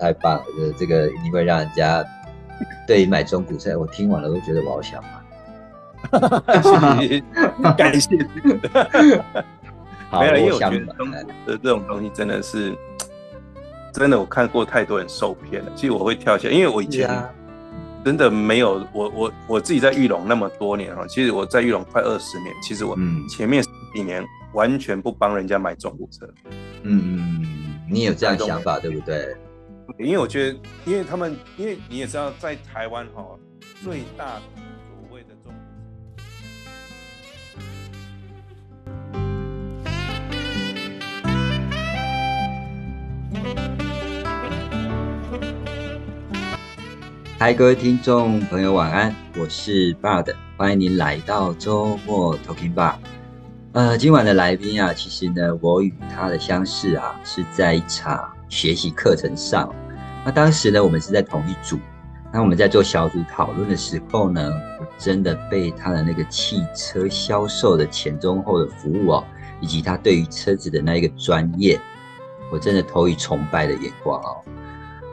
太棒了，就是这个一定会让人家对于买中古车，我听完了都觉得我好想买。感谢。没有，因为我觉得中古的这种东西真的是，真的我看过太多人受骗了。其实我会跳下，因为我以前真的没有我我我自己在玉龙那么多年哈，其实我在玉龙快二十年，其实我前面几年完全不帮人家买中古车。嗯嗯。你有这样想法对不对？因为我觉得，因为他们，因为你也知道，在台湾哈，最大所谓的中。嗨，各位听众朋友，晚安，我是 Bud，欢迎您来到周末 Talking Bar。呃，今晚的来宾啊，其实呢，我与他的相识啊，是在一场学习课程上。那当时呢，我们是在同一组。那我们在做小组讨论的时候呢，我真的被他的那个汽车销售的前中后的服务哦，以及他对于车子的那一个专业，我真的投以崇拜的眼光哦。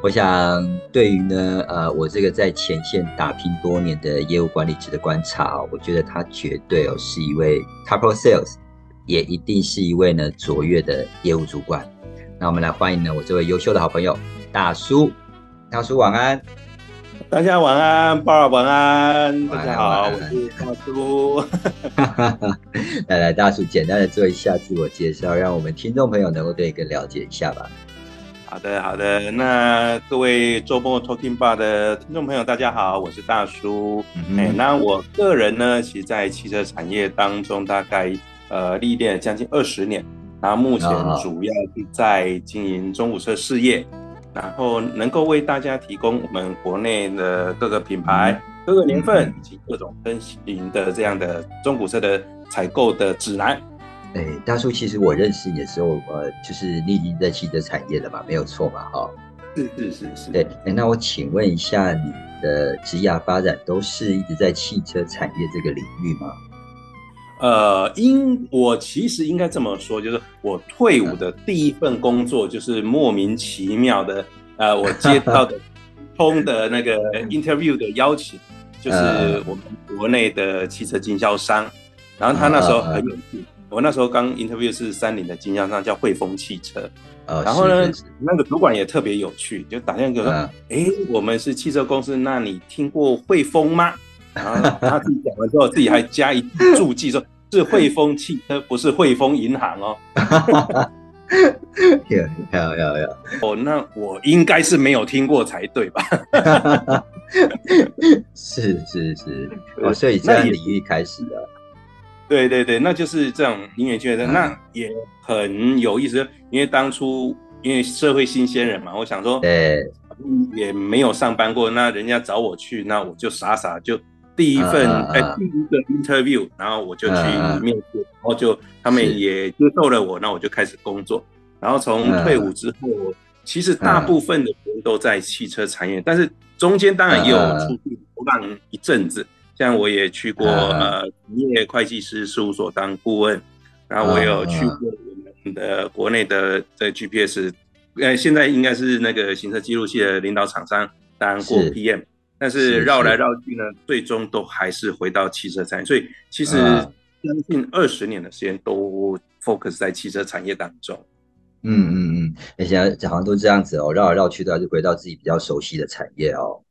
我想，对于呢，呃，我这个在前线打拼多年的业务管理者的观察哦，我觉得他绝对哦是一位 top sales，也一定是一位呢卓越的业务主管。那我们来欢迎呢我这位优秀的好朋友大叔，大叔晚安，大家晚安，爸爸晚安，大家好，我是大叔。来来，大叔简单的做一下自我介绍，让我们听众朋友能够对你更了解一下吧。好的，好的。那各位周末 Talking Bar 的听众朋友，大家好，我是大叔。哎，那我个人呢，其实，在汽车产业当中，大概呃历练将近二十年。然后目前主要是在经营中古车事业，然后能够为大家提供我们国内的各个品牌、各个年份以及各种分型的这样的中古车的采购的指南。哎，大叔，其实我认识你的时候，呃，就是你已经在汽车产业了嘛，没有错嘛，哈。是是是是。对，哎，那我请问一下，你的职业发展都是一直在汽车产业这个领域吗？呃，应我其实应该这么说，就是我退伍的第一份工作，就是莫名其妙的，呃，我接到的通的那个 interview 的邀请，就是我们国内的汽车经销商，然后他那时候很有趣。我那时候刚 interview 是三菱的经销商叫汇丰汽车，呃，然后呢，那个主管也特别有趣，就打电话给我说，哎，我们是汽车公司，那你听过汇丰吗？然后他自己讲完之后，自己还加一注记说，是汇丰汽车，不是汇丰银行哦。有有有有，哦，那我应该是没有听过才对吧？是是是，哦，所以这样领域开始了。对对对，那就是这样。你也觉得那也很有意思，因为当初因为社会新鲜人嘛，我想说，对，也没有上班过，那人家找我去，那我就傻傻就第一份哎第一个 interview，然后我就去面试，然后就他们也接受了我，那我就开始工作。然后从退伍之后，其实大部分的人都在汽车产业，但是中间当然也有出去流浪一阵子。像我也去过呃职业会计师事务所当顾问，然后我有去过我们的国内的这 GPS，呃现在应该是那个行车记录器的领导厂商当过 PM，但是绕来绕去呢，最终都还是回到汽车产业，所以其实将近二十年的时间都 focus 在汽车产业当中。嗯嗯嗯，而且好像都这样子哦，绕来绕去都还是回到自己比较熟悉的产业哦。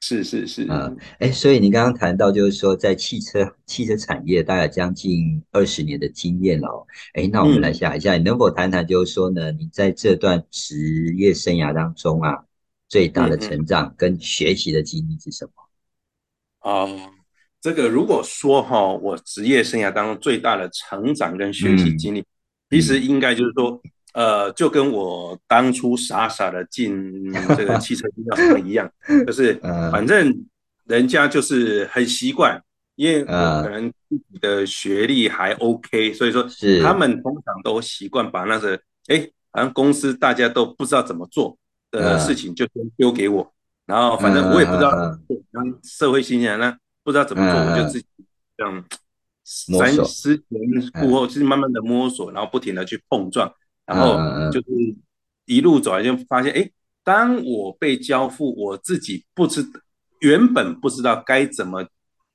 是是是嗯，哎，所以你刚刚谈到，就是说在汽车汽车产业大概将近二十年的经验哦，哎，那我们来想一下，你能否谈谈，就是说呢，你在这段职业生涯当中啊，最大的成长跟学习的经历是什么？哦，这个如果说哈，我职业生涯当中最大的成长跟学习经历，其实应该就是说。呃，就跟我当初傻傻的进这个汽车经销商一样，就是反正人家就是很习惯，因为我可能自己的学历还 OK，所以说他们通常都习惯把那个哎，好像公司大家都不知道怎么做的事情就先丢给我，然后反正我也不知道，当社会新鲜人不知道怎么做，我就自己这样三思前顾后，就是慢慢的摸索，然后不停的去碰撞。然后就是一路走来就发现，哎，当我被交付，我自己不知原本不知道该怎么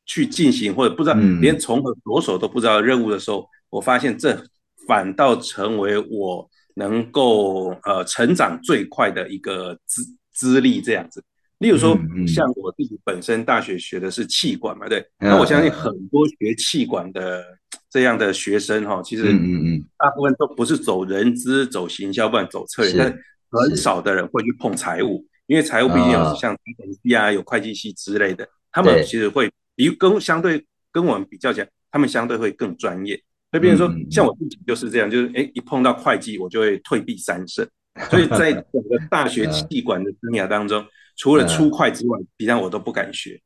去进行，或者不知道连从何着手都不知道任务的时候，我发现这反倒成为我能够呃成长最快的一个资资历这样子。例如说，像我自己本身大学学的是气管嘛，对，那我相信很多学气管的这样的学生哈，其实嗯嗯大部分都不是走人资、走行销，不然走策略，但很少的人会去碰财务，因为财务毕竟有像财务系啊、有会计系之类的，他们其实会比跟相对跟我们比较起来，他们相对会更专业。所以，比如说像我自己就是这样，就是哎，一碰到会计，我就会退避三舍。所以在整个大学 气管的生涯当中。除了出快之外，其他我都不敢学。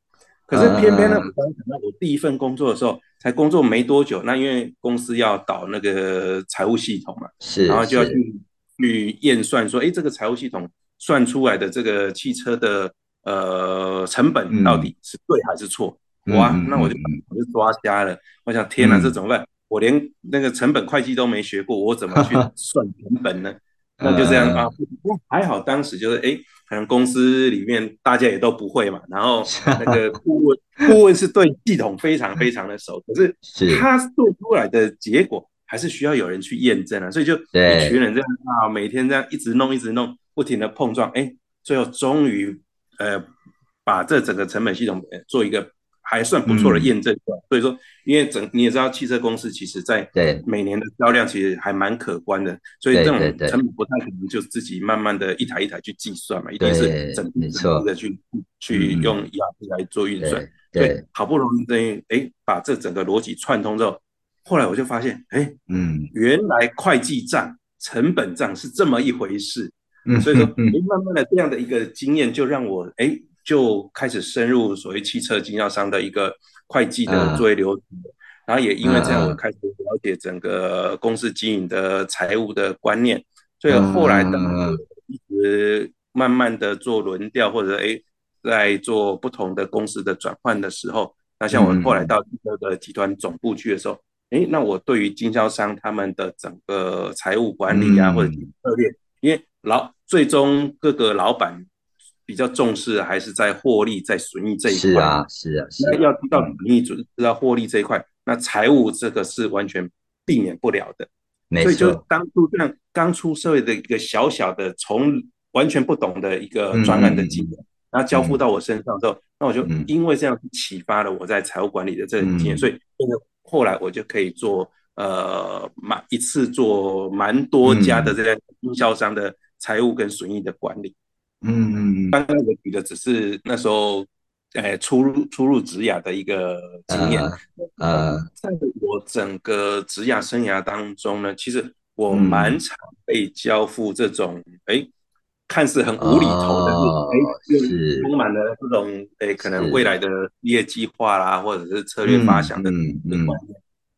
可是偏偏呢，我刚想到我第一份工作的时候，才工作没多久，那因为公司要导那个财务系统嘛，是，然后就要去去验算，说，哎，这个财务系统算出来的这个汽车的呃成本到底是对还是错？哇，那我就我就抓瞎了。我想，天哪，这怎么办？我连那个成本会计都没学过，我怎么去 算成本呢？那就这样啊，还好当时就是哎。可能公司里面大家也都不会嘛，然后那个 顾问顾问是对系统非常非常的熟，可是他做出来的结果还是需要有人去验证啊，所以就一群人这样啊，每天这样一直弄一直弄，不停的碰撞，哎，最后终于呃把这整个成本系统做一个。还算不错的验证，所以说，因为整你也知道，汽车公司其实在每年的销量其实还蛮可观的，所以这种成本不太可能就自己慢慢的一台一台去计算嘛，一定是整整的去去用 ERP 来做运算。对，好不容易等于哎把这整个逻辑串通之后，后来我就发现，哎，嗯，原来会计账、成本账是这么一回事。嗯，所以说，哎，慢慢的这样的一个经验就让我哎。就开始深入所谓汽车经销商的一个会计的作业流程，然后也因为这样，我开始了解整个公司经营的财务的观念，所以后来的一直慢慢的做轮调或者哎在做不同的公司的转换的时候，那像我后来到汽车的集团总部去的时候，哎，那我对于经销商他们的整个财务管理啊或者策略，因为老最终各个老板。比较重视还是在获利、在损益这一块。是啊，是啊，那要知道损益，知道获利这一块，那财务这个是完全避免不了的。所以就当初这样刚出社会的一个小小的，从完全不懂的一个专案的经验，然后交付到我身上之后，那我就因为这样启发了我在财务管理的这个经验，所以后来我就可以做呃蛮一次做蛮多家的这个经销商的财务跟损益的管理。嗯嗯嗯，刚刚我举的只是那时候，诶，初入初入职涯的一个经验。呃，在我整个职涯生涯当中呢，其实我蛮常被交付这种，哎，看似很无厘头的，哎，是充满了这种，哎，可能未来的业计划啦，或者是策略发想的的嗯，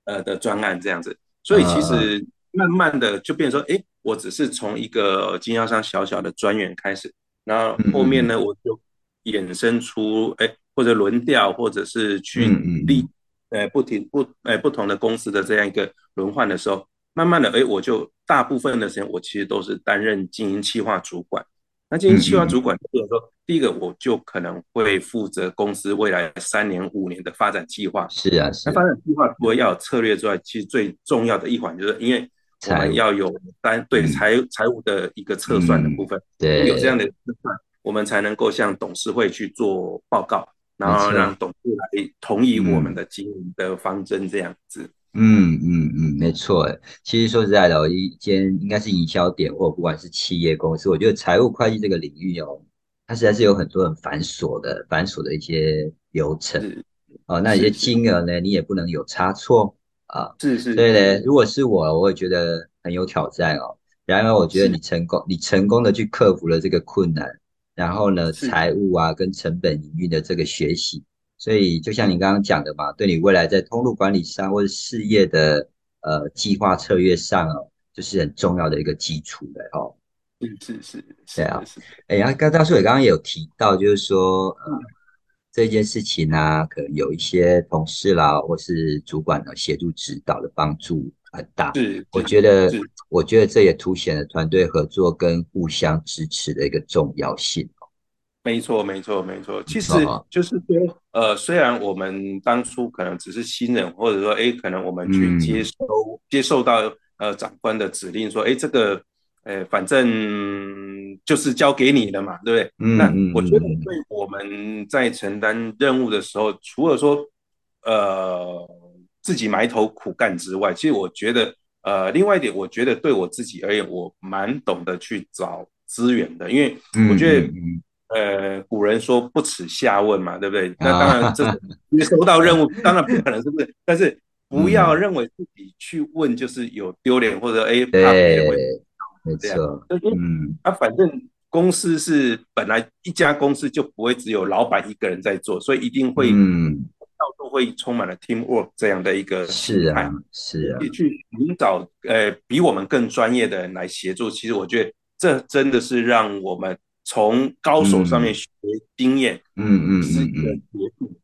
呃的专案这样子。所以其实慢慢的就变成说，哎，我只是从一个经销商小小的专员开始。然后后面呢，我就衍生出哎，或者轮调，或者是去立，呃，不停不，哎，不同的公司的这样一个轮换的时候，慢慢的，哎，我就大部分的时间，我其实都是担任经营企划主管。那经营企划主管，就是说，第一个我就可能会负责公司未来三年、五年的发展计划。是啊，是。那发展计划除了要有策略之外，其实最重要的一环就是，因为我们要有单对财财务的一个测算的部分，对，有这样的测算，我们才能够向董事会去做报告，然后让董事来同意我们的经营的方针这样子。嗯嗯嗯，没错。其实说实在的，一间应该是营销点或不管是企业公司，我觉得财务会计这个领域哦，它实在是有很多很繁琐的繁琐的一些流程。哦，那一些金额呢，你也不能有差错。啊，是是，对嘞。如果是我，我会觉得很有挑战哦。然而，我觉得你成功，你成功的去克服了这个困难，然后呢，财务啊跟成本营运的这个学习，所以就像你刚刚讲的嘛，对你未来在通路管理上或者事业的呃计划策略上哦，就是很重要的一个基础的哦。嗯是是是，对啊。哎呀，刚大叔也刚刚也有提到，就是说呃。这件事情呢，可能有一些同事啦，或是主管呢协助指导的帮助很大。是，我觉得，我觉得这也凸显了团队合作跟互相支持的一个重要性。没错，没错，没错。其实就是说，呃，虽然我们当初可能只是新人，或者说，哎，可能我们去接收接受到呃长官的指令，说，哎，这个，呃，反正就是交给你了嘛，对不对？嗯。那我觉得，对我们在承担任务的时候，除了说，呃，自己埋头苦干之外，其实我觉得，呃，另外一点，我觉得对我自己而言，我蛮懂得去找资源的，因为我觉得。呃，古人说不耻下问嘛，对不对？那当然，这你收到任务，当然不可能，是不是？但是不要认为自己去问就是有丢脸或者哎怕别人会这样。嗯，啊，反正公司是本来一家公司就不会只有老板一个人在做，所以一定会嗯，到处会充满了 team work 这样的一个是啊，是啊，去寻找呃比我们更专业的人来协助。其实我觉得这真的是让我们。从高手上面学经验，嗯嗯是一个捷径。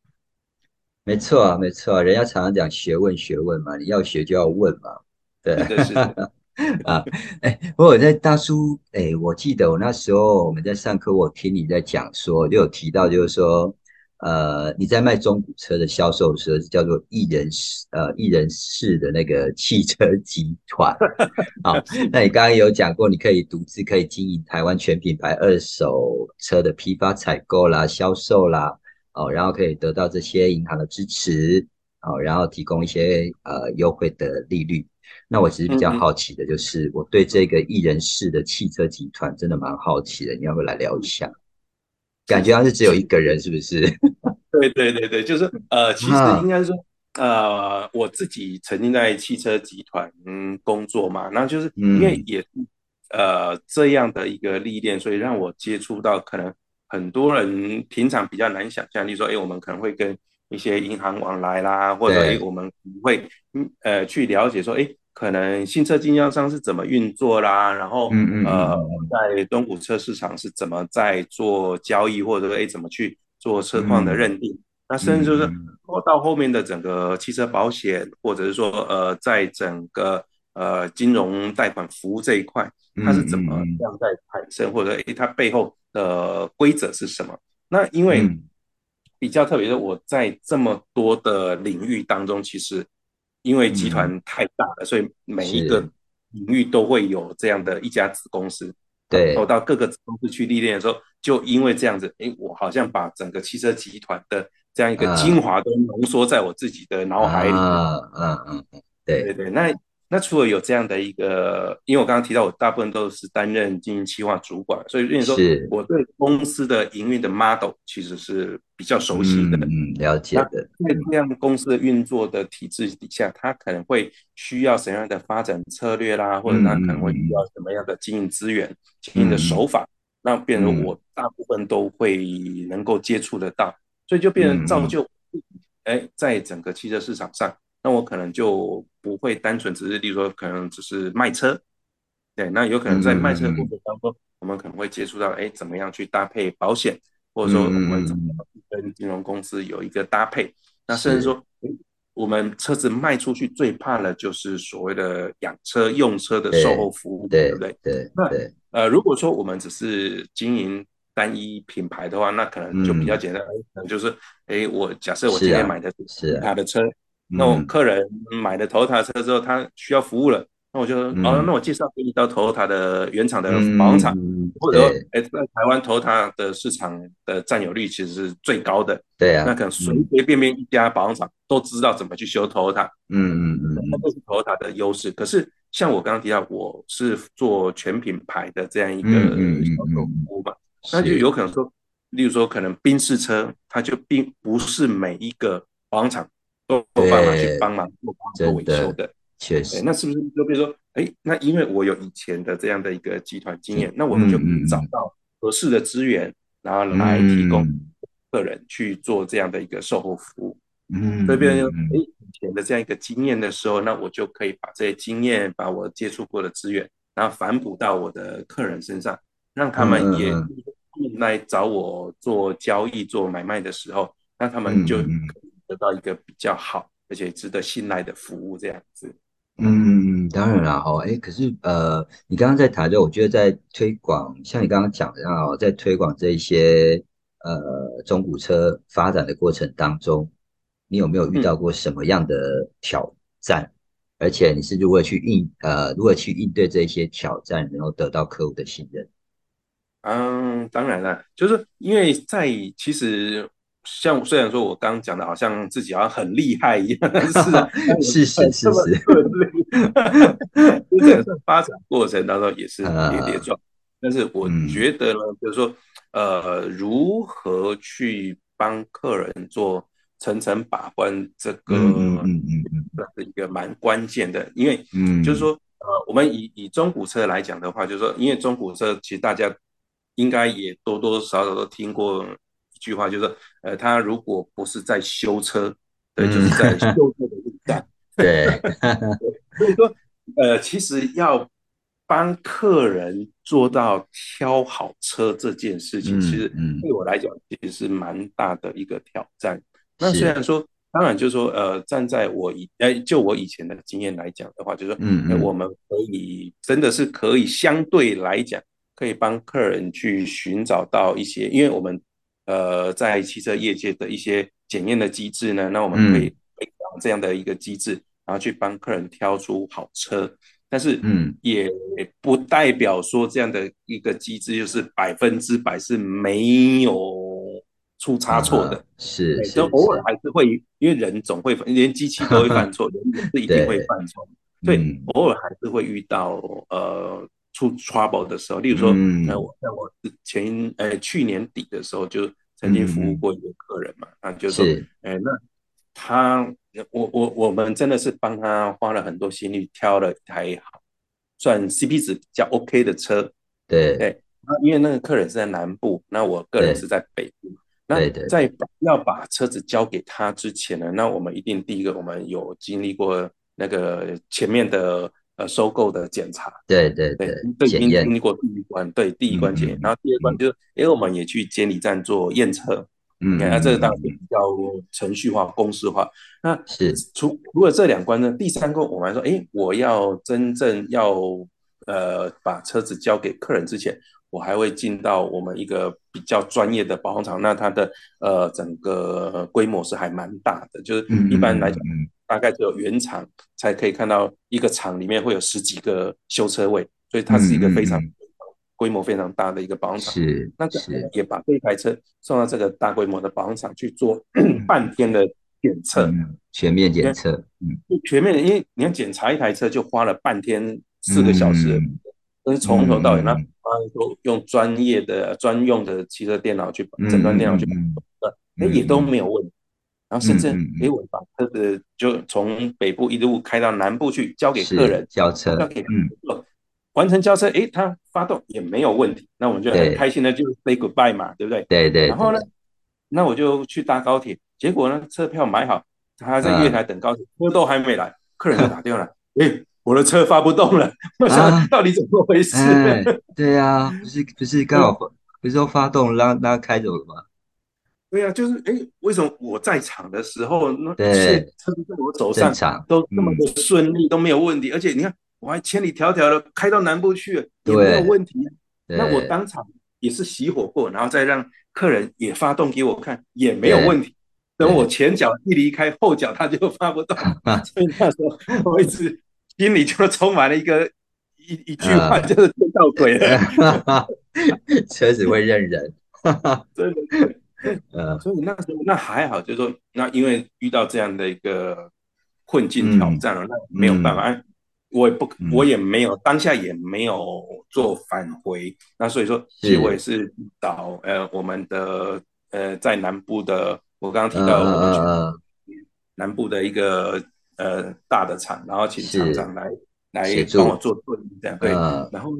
没错没错，人家常常讲学问学问嘛，你要学就要问嘛，对。是的，啊，哎，不过在大叔，哎，我记得我那时候我们在上课，我听你在讲说，就有提到就是说。呃，你在卖中古车的销售时候，叫做一人式呃一人式的那个汽车集团。好，那你刚刚有讲过，你可以独自可以经营台湾全品牌二手车的批发、采购啦、销售啦，哦，然后可以得到这些银行的支持，哦，然后提供一些呃优惠的利率。那我其实比较好奇的就是，我对这个一人式的汽车集团真的蛮好奇的，你要不要来聊一下？感觉好像是只有一个人，是不是？对对对对，就是呃，其实应该说，呃，我自己曾经在汽车集团工作嘛，那就是因为也呃这样的一个历练，所以让我接触到可能很多人平常比较难想象，例如说，哎，我们可能会跟一些银行往来啦，或者哎，我们会呃去了解说，哎。可能新车经销商是怎么运作啦？然后嗯嗯，呃，在中古车市场是怎么在做交易，或者说，哎，怎么去做车况的认定？那甚至就是到后面的整个汽车保险，或者是说，呃，在整个呃金融贷款服务这一块，它是怎么样在产生，或者哎，它背后的规则是什么？那因为比较特别的，我在这么多的领域当中，其实。因为集团太大了，所以每一个领域都会有这样的一家子公司。对，我到各个子公司去历练的时候，就因为这样子，哎，我好像把整个汽车集团的这样一个精华都浓缩在我自己的脑海里。嗯嗯嗯，对对对，那。那除了有这样的一个，因为我刚刚提到我大部分都是担任经营企划主管，所以变成说我对公司的营运的 model 其实是比较熟悉的。嗯，了解的。在这样公司的运作的体制底下，它可能会需要什么样的发展策略啦，或者它可能会需要什么样的经营资源、经营的手法，那变成我大部分都会能够接触得到，所以就变成造就，哎，在整个汽车市场上。那我可能就不会单纯只是，例如说，可能只是卖车，对，那有可能在卖车过程当中，我们可能会接触到，哎，怎么样去搭配保险，或者说我们怎么跟金融公司有一个搭配，那甚至说，我们车子卖出去最怕的就是所谓的养车用车的售后服务，对不对？对，那呃，如果说我们只是经营单一品牌的话，那可能就比较简单，可能就是，哎，我假设我今天买的是他的车。那我客人买了头塔车之后，他需要服务了，那我就哦，那我介绍给你到头塔的原厂的保养厂，或者说，哎，在台湾头塔的市场的占有率其实是最高的，对啊，那可能随随便便一家保养厂都知道怎么去修头塔，嗯嗯嗯，那都是头塔的优势。可是像我刚刚提到，我是做全品牌的这样一个销售服务嘛，那就有可能说，例如说，可能宾士车，它就并不是每一个保养厂。都有办法去帮忙做做维修的，确实。那是不是就比如说，哎，那因为我有以前的这样的一个集团经验，那我们就找到合适的资源，然后来提供客人去做这样的一个售后服务。嗯，所以变成哎，以前的这样一个经验的时候，那我就可以把这些经验，把我接触过的资源，然后反哺到我的客人身上，让他们也来找我做交易、做买卖的时候。那他们就得到一个比较好而且值得信赖的服务这样子。嗯，当然了哈，哎，可是呃，你刚刚在谈的，我觉得在推广，像你刚刚讲的啊，在推广这一些呃中古车发展的过程当中，你有没有遇到过什么样的挑战？而且你是如何去应呃，如何去应对这些挑战，然后得到客户的信任？嗯，当然了，就是因为在其实像虽然说我刚刚讲的好像自己好像很厉害一样，但是 是是是是，在发展过程当中也是跌跌撞，但是我觉得呢，就是说呃，如何去帮客人做。层层把关，这个嗯嗯是一个蛮关键的，因为嗯，就是说呃，我们以以中古车来讲的话，就是说，因为中古车其实大家应该也多多少少都听过一句话，就是说，呃，他如果不是在修车，对，就是在修车的路上，对，所以说，呃，其实要帮客人做到挑好车这件事情，其实对我来讲，其实是蛮大的一个挑战。那虽然说，当然就是说，呃，站在我以，哎，就我以前的经验来讲的话，就是说，嗯，我们可以真的是可以相对来讲，可以帮客人去寻找到一些，因为我们，呃，在汽车业界的一些检验的机制呢，那我们可以培养这样的一个机制，然后去帮客人挑出好车，但是，嗯，也不代表说这样的一个机制就是百分之百是没有。出差错的是，就偶尔还是会，因为人总会，连机器都会犯错，人也是一定会犯错，所以偶尔还是会遇到呃出 trouble 的时候。例如说，那我在我前呃去年底的时候，就曾经服务过一个客人嘛，啊，就说，哎，那他我我我们真的是帮他花了很多心力挑了一台好，算 CP 值比较 OK 的车，对。对，那因为那个客人是在南部，那我个人是在北部。那在要把车子交给他之前呢，那我们一定第一个，我们有经历过那个前面的呃收购的检查，对对对，对已经经历过第一关，对第一关检验，然后第二关就是，因为我们也去监理站做验车，嗯，那这个当然比较程序化、公式化。那是除除了这两关呢，第三关我们说，哎，我要真正要呃把车子交给客人之前。我还会进到我们一个比较专业的保养厂，那它的呃整个规模是还蛮大的，就是一般来讲，大概只有原厂才可以看到一个厂里面会有十几个修车位，所以它是一个非常规模非常大的一个保养厂。是，那也把这台车送到这个大规模的保养厂去做 半天的检测，全面检测，嗯，全面的，因为你要检查一台车就花了半天四个小时。都是从头到尾，那都用专业的专用的汽车电脑去诊断电脑去呃，哎也都没有问题，然后甚至哎我把车子就从北部一路开到南部去交给客人交车，交给嗯完成交车，哎他发动也没有问题，那我们就很开心的就 say goodbye 嘛，对不对？对对。然后呢，那我就去搭高铁，结果呢车票买好，他在月台等高铁，车都还没来，客人就打电话来，哎。我的车发不动了，我想到底怎么回事？对呀，不是不是刚好不是说发动让让它开走了吗？对呀，就是哎，为什么我在场的时候，那些车在我手上都那么的顺利，都没有问题，而且你看我还千里迢迢的开到南部去了，也没有问题。那我当场也是熄火过，然后再让客人也发动给我看，也没有问题。等我前脚一离开，后脚他就发不动，所以那时候我一直。心里就充满了一个一一句话，就是见到鬼了。车子会认人，真的。呃，所以那时候那还好，就是说，那因为遇到这样的一个困境挑战了，那没有办法，我也不，我也没有当下也没有做返回。那所以说，其实我也是找呃我们的呃在南部的，我刚刚提到我们南部的一个。呃，大的厂，然后请厂长来来帮我做对应，这样对。然后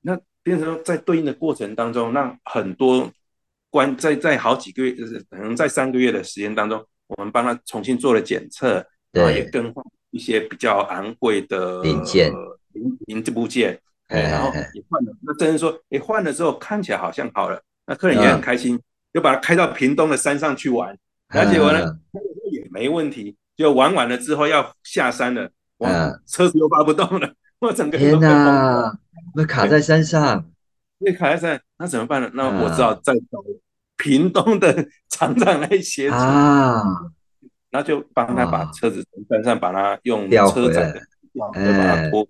那变成在对应的过程当中，让很多关在在好几个月，就是可能在三个月的时间当中，我们帮他重新做了检测，然后也更换一些比较昂贵的零件、零零部件，哎，然后也换了。那真是说，哎，换了之后看起来好像好了，那客人也很开心，就把它开到屏东的山上去玩。而且我呢也没问题，就玩完了之后要下山了，哇，车子又发不动了，我整个天哪，那卡在山上，那卡在山，那怎么办呢？那我只好再找屏东的厂长来协助。啊，然后就帮他把车子从山上把它用车载的，就把它拖，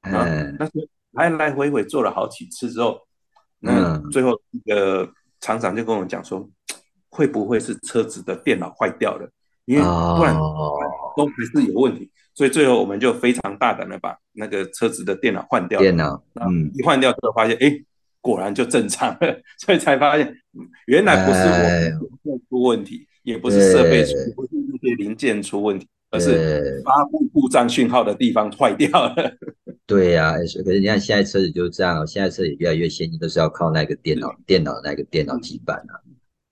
啊，那是来来回回做了好几次之后。那最后一个厂长就跟我讲说，会不会是车子的电脑坏掉了？因为不然都还是有问题，所以最后我们就非常大胆的把那个车子的电脑换掉。电脑，嗯，一换掉之后发现，哎，果然就正常了，所以才发现原来不是我出问题，也不是设备出，不是那些零件出问题，而是发布故障讯号的地方坏掉了。对呀，可是你看现在车子就是这样，现在车子越来越先进，都是要靠那个电脑、电脑那个电脑基板啊。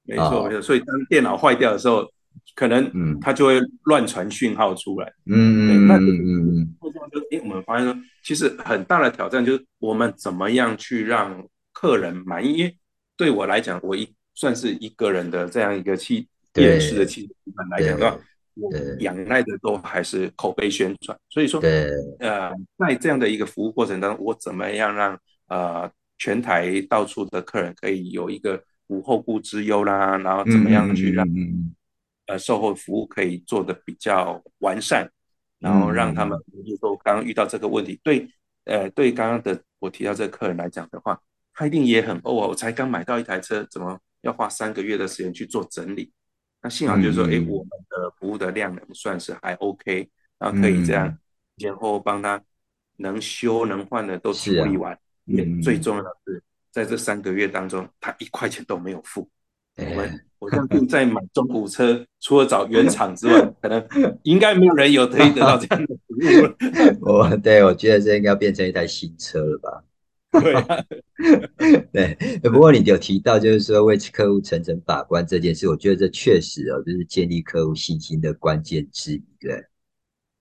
没错，没错。所以当电脑坏掉的时候，可能嗯，它就会乱传讯号出来。嗯嗯那嗯嗯嗯。这样就哎，我们发现说，其实很大的挑战就是我们怎么样去让客人满意。因为对我来讲，我一算是一个人的这样一个汽电视的汽车来讲的话。我仰赖的都还是口碑宣传，所以说，呃，在这样的一个服务过程当中，我怎么样让呃全台到处的客人可以有一个无后顾之忧啦，然后怎么样去让呃售后服务可以做的比较完善，然后让他们，比如说刚刚遇到这个问题，对，呃，对刚刚的我提到这个客人来讲的话，他一定也很哦，我才刚买到一台车，怎么要花三个月的时间去做整理？那幸好就是说，哎，我们的服务的量能算是还 OK，然后可以这样前后帮他能修能换的都处理完。嗯，最重要的是在这三个月当中，他一块钱都没有付。我们我相信 在买中古车，除了找原厂之外，可能应该没有人有可以得到这样的服务了。我 对我觉得这应该变成一台新车了吧。对，对，不过你有提到，就是说为客户层层把关这件事，我觉得这确实哦，就是建立客户信心的关键之一，对。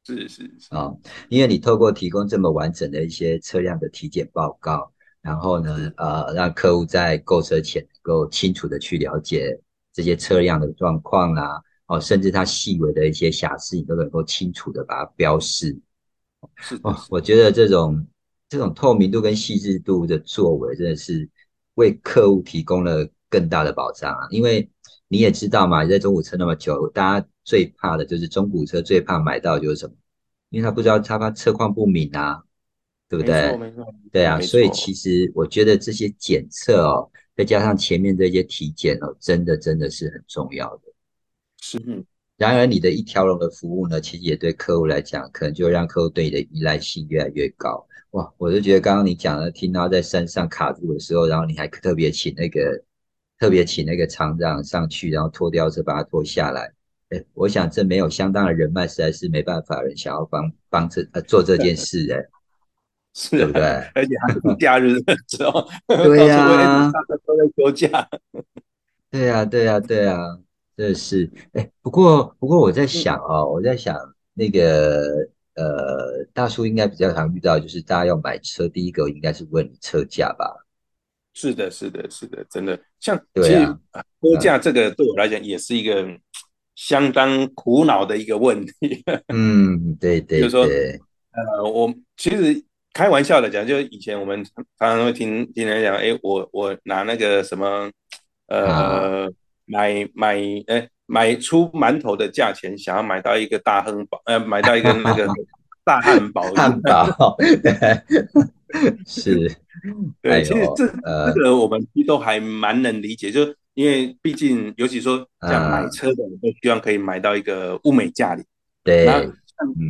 是是是啊，因为你透过提供这么完整的一些车辆的体检报告，然后呢，呃，让客户在购车前能够清楚的去了解这些车辆的状况啦，哦，甚至它细微的一些瑕疵，你都能够清楚的把它标示。是哦，我觉得这种。这种透明度跟细致度的作为，真的是为客户提供了更大的保障啊！因为你也知道嘛，你在中古车那么久，大家最怕的就是中古车，最怕买到就是什么？因为他不知道他怕车况不明啊，对不对？对啊，所以其实我觉得这些检测哦，再加上前面这些体检哦，真的真的是很重要的。是，嗯。然而你的一条龙的服务呢，其实也对客户来讲，可能就让客户对你的依赖性越来越高。哇，我就觉得刚刚你讲的，听到在山上卡住的时候，然后你还特别请那个 特别请那个厂长上去，然后拖吊车把它拖下来。哎，我想这没有相当的人脉，实在是没办法人想要帮帮这呃做这件事哎，是，对不对？而且还是假日的时候，对呀，大家都在休假。对呀，对呀，对呀，这是哎，不过不过我在想哦，我在想那个。呃，大叔应该比较常遇到，就是大家要买车，第一个应该是问你车价吧？是的，是的，是的，真的，像其实车价这个对我来讲也是一个相当苦恼的一个问题。嗯，对对，就是说，呃，我其实开玩笑的讲，就以前我们常常会听听人讲，哎，我我拿那个什么，呃，买买，哎。买出馒头的价钱，想要买到一个大亨堡，呃，买到一个那个 大汉堡，汉堡 是，对，其实这这个我们都还蛮能理解，就因为毕竟，尤其说像买车的，都希望可以买到一个物美价廉。对，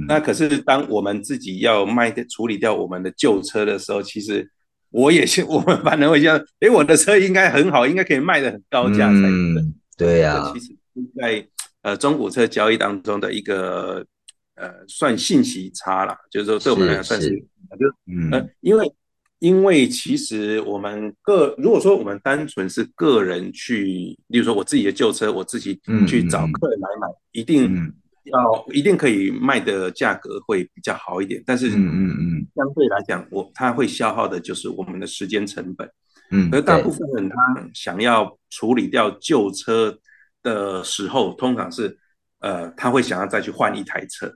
那那可是当我们自己要卖的处理掉我们的旧车的时候，其实我也是，我们反而会想，哎，我的车应该很好，应该可以卖的很高价才对。对呀，其实。在呃中古车交易当中的一个呃算信息差啦，就是说对我们来讲算是就嗯，因为因为其实我们个如果说我们单纯是个人去，例如说我自己的旧车，我自己去找客人来买，一定要一定可以卖的价格会比较好一点，但是嗯嗯嗯，相对来讲，我它会消耗的就是我们的时间成本，嗯，而大部分人他想要处理掉旧车。的时候，通常是呃他会想要再去换一台车。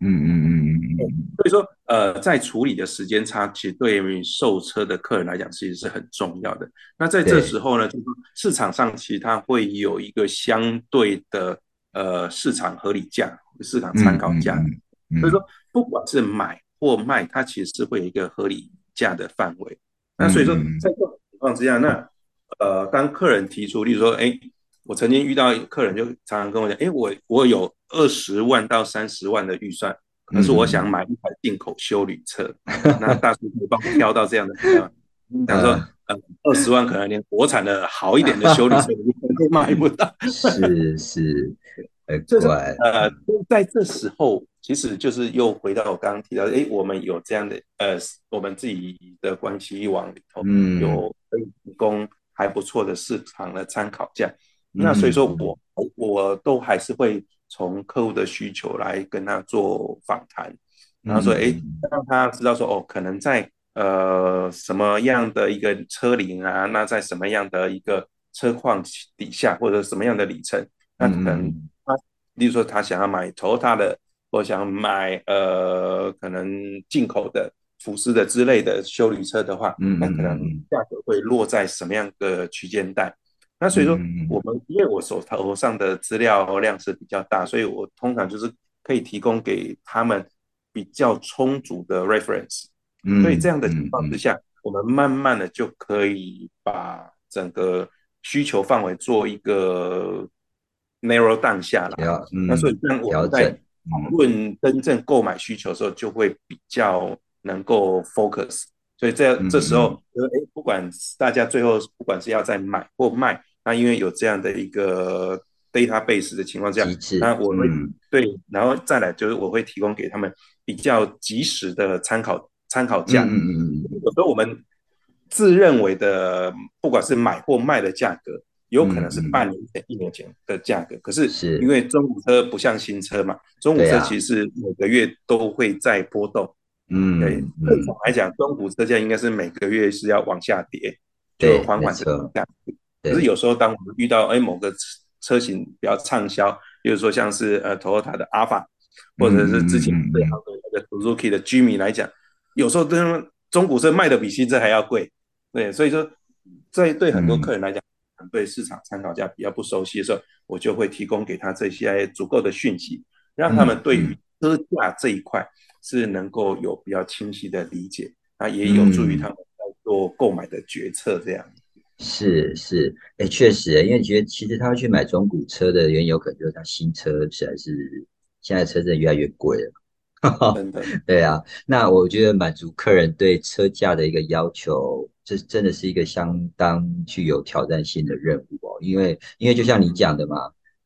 嗯嗯嗯嗯嗯。所以说呃在处理的时间差，其实对于售车的客人来讲，其实是很重要的。那在这时候呢，就是市场上其实它会有一个相对的呃市场合理价、市场参考价。所以说不管是买或卖，它其实是会有一个合理价的范围。那所以说在这种情况之下，那呃，当客人提出，例如说，哎，我曾经遇到客人就常常跟我讲，哎，我我有二十万到三十万的预算，可是我想买一台进口修理车，那大叔可以帮我挑到这样的，讲说，呃，二十万可能连国产的好一点的修理车都买不到，是是，很怪，呃，在这时候。其实就是又回到我刚刚提到，哎，我们有这样的呃，我们自己的关系网里头，嗯，有可以提供还不错的市场的参考价。那所以说我我都还是会从客户的需求来跟他做访谈，然后说，哎，让他知道说，哦，可能在呃什么样的一个车龄啊，那在什么样的一个车况底下，或者什么样的里程，那可能他，例如说他想要买 Toyota 的。或想买呃，可能进口的福斯的之类的修理车的话，嗯那可能价格会落在什么样的区间带？那所以说，我们因为我手头上的资料量是比较大，所以我通常就是可以提供给他们比较充足的 reference。所以这样的情况之下，我们慢慢的就可以把整个需求范围做一个 narrow down 下来。那所以这样我在。讨论真正购买需求的时候，就会比较能够 focus。所以这这时候，哎，不管大家最后不管是要在买或卖，那因为有这样的一个 database 的情况下，那我会对，然后再来就是我会提供给他们比较及时的参考参考价。嗯嗯嗯。有时候我们自认为的，不管是买或卖的价格。有可能是半年前、一年前的价格，可是因为中古车不像新车嘛，中古车其实每个月都会在波动。嗯，对，正常来讲，中古车价应该是每个月是要往下跌，就缓缓的降。可是有时候，当我们遇到哎某个车型比较畅销，比如说像是呃 Toyota 的 Alpha，或者是之前最好的那个 Suzuki 的 Jimmy 来讲，有时候这中古车卖的比新车还要贵。对，所以说在对很多客人来讲。对市场参考价比较不熟悉的时候，我就会提供给他这些足够的讯息，让他们对于车价这一块是能够有比较清晰的理解，那也有助于他们在做购买的决策。这样是是，哎，确实，因为觉得其实他去买中古车的缘由，可能就是他新车实在是现在车真的越来越贵了。真的，对啊，那我觉得满足客人对车价的一个要求。这真的是一个相当具有挑战性的任务哦，因为因为就像你讲的嘛，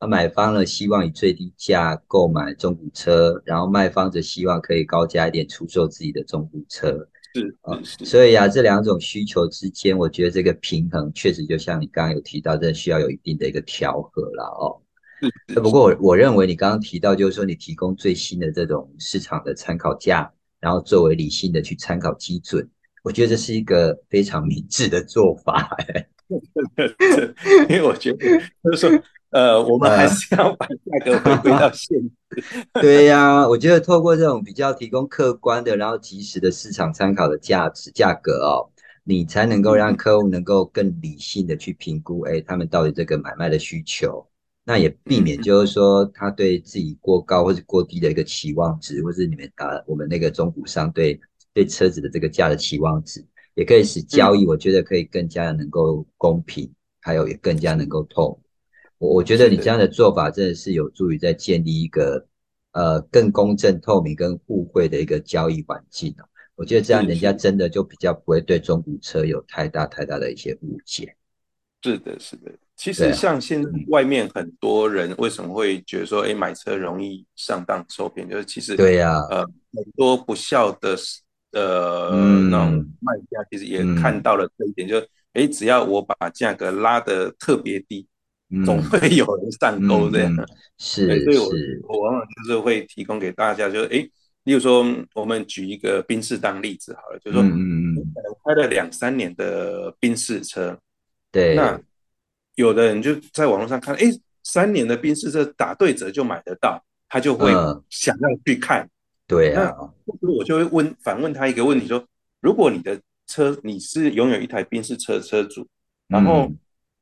那买方呢希望以最低价购买中古车，然后卖方则希望可以高价一点出售自己的中古车，是啊，所以啊，这两种需求之间，我觉得这个平衡确实就像你刚刚有提到，真的需要有一定的一个调和了哦。不过我我认为你刚刚提到，就是说你提供最新的这种市场的参考价，然后作为理性的去参考基准。我觉得这是一个非常明智的做法，因为我觉得就是说，呃，我们还是要把价格回归到现实。对呀，我觉得透过这种比较提供客观的，然后及时的市场参考的价值价格哦，你才能够让客户能够更理性的去评估，哎，他们到底这个买卖的需求，那也避免就是说他对自己过高或者过低的一个期望值，或是你们啊，我们那个中古商对。对车子的这个价的期望值，也可以使交易，我觉得可以更加的能够公平，还有也更加能够透。我我觉得你这样的做法真的是有助于在建立一个呃更公正、透明跟互惠的一个交易环境我觉得这样人家真的就比较不会对中古车有太大太大的一些误解。是的，是的。其实像现在外面很多人为什么会觉得说，哎，买车容易上当受骗？就是其实对呀，呃，很多不孝的。呃，那种卖家其实也看到了这一点，就是哎，只要我把价格拉得特别低，总会有人上钩这样。是，所以我我往往就是会提供给大家，就是哎，例如说我们举一个宾士当例子好了，就是说，嗯嗯可能开了两三年的宾士车，对，那有的人就在网络上看，哎，三年的宾士车打对折就买得到，他就会想要去看。对啊，那我就会问反问他一个问题：说，如果你的车你是拥有一台宾士车车主，然后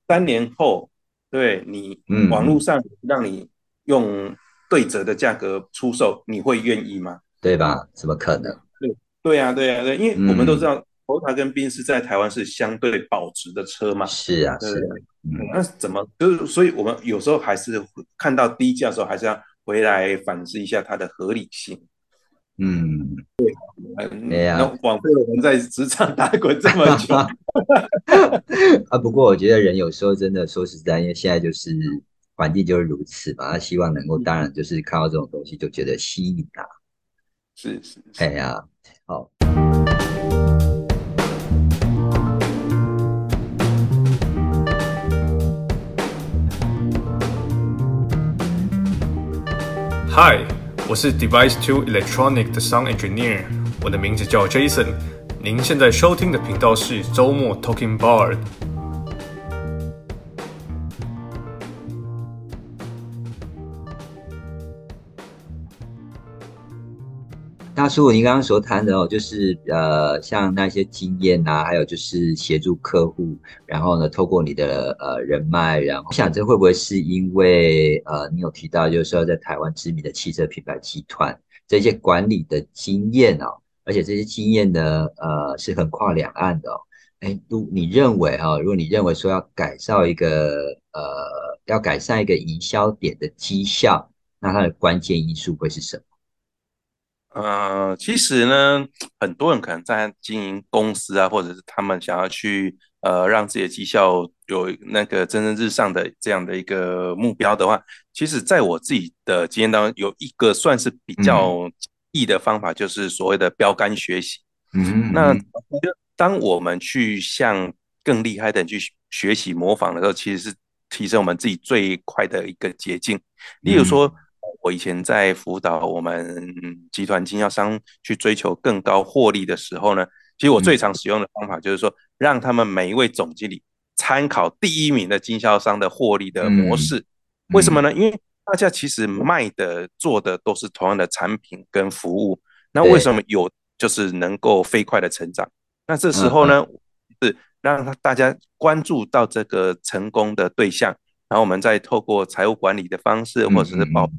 三年后对你网络上让你用对折的价格出售，你会愿意吗？对吧？怎么可能？对对呀，对呀，对，因为我们都知道。福塔跟宾士在台湾是相对保值的车嘛？是啊，是啊。那怎么就是？所以我们有时候还是看到低价的时候，还是要回来反思一下它的合理性。嗯，对。哎呀，枉费我们在职场打滚这么久。啊，不过我觉得人有时候真的说实在，因为现在就是环境就是如此嘛。他希望能够，当然就是看到这种东西就觉得吸引啊。是是。哎呀，好。Hi，我是 Device Two Electronic 的 Sound Engineer，我的名字叫 Jason。您现在收听的频道是周末 Talking Bar。大叔，您刚刚所谈的哦，就是呃，像那些经验呐，还有就是协助客户，然后呢，透过你的呃人脉，然后我想这会不会是因为呃，你有提到就是说在台湾知名的汽车品牌集团这些管理的经验哦，而且这些经验呢，呃，是很跨两岸的哦。哎，如你认为哈，如果你认为说要改造一个呃，要改善一个营销点的绩效，那它的关键因素会是什么？呃，其实呢，很多人可能在经营公司啊，或者是他们想要去呃让自己的绩效有那个蒸蒸日上的这样的一个目标的话，其实在我自己的经验当中，有一个算是比较易的方法，就是所谓的标杆学习。嗯，那当我们去向更厉害的人去学习模仿的时候，其实是提升我们自己最快的一个捷径。例如说。我以前在辅导我们集团经销商去追求更高获利的时候呢，其实我最常使用的方法就是说，让他们每一位总经理参考第一名的经销商的获利的模式。为什么呢？因为大家其实卖的、做的都是同样的产品跟服务，那为什么有就是能够飞快的成长？那这时候呢，是让大家关注到这个成功的对象，然后我们再透过财务管理的方式，或者是保。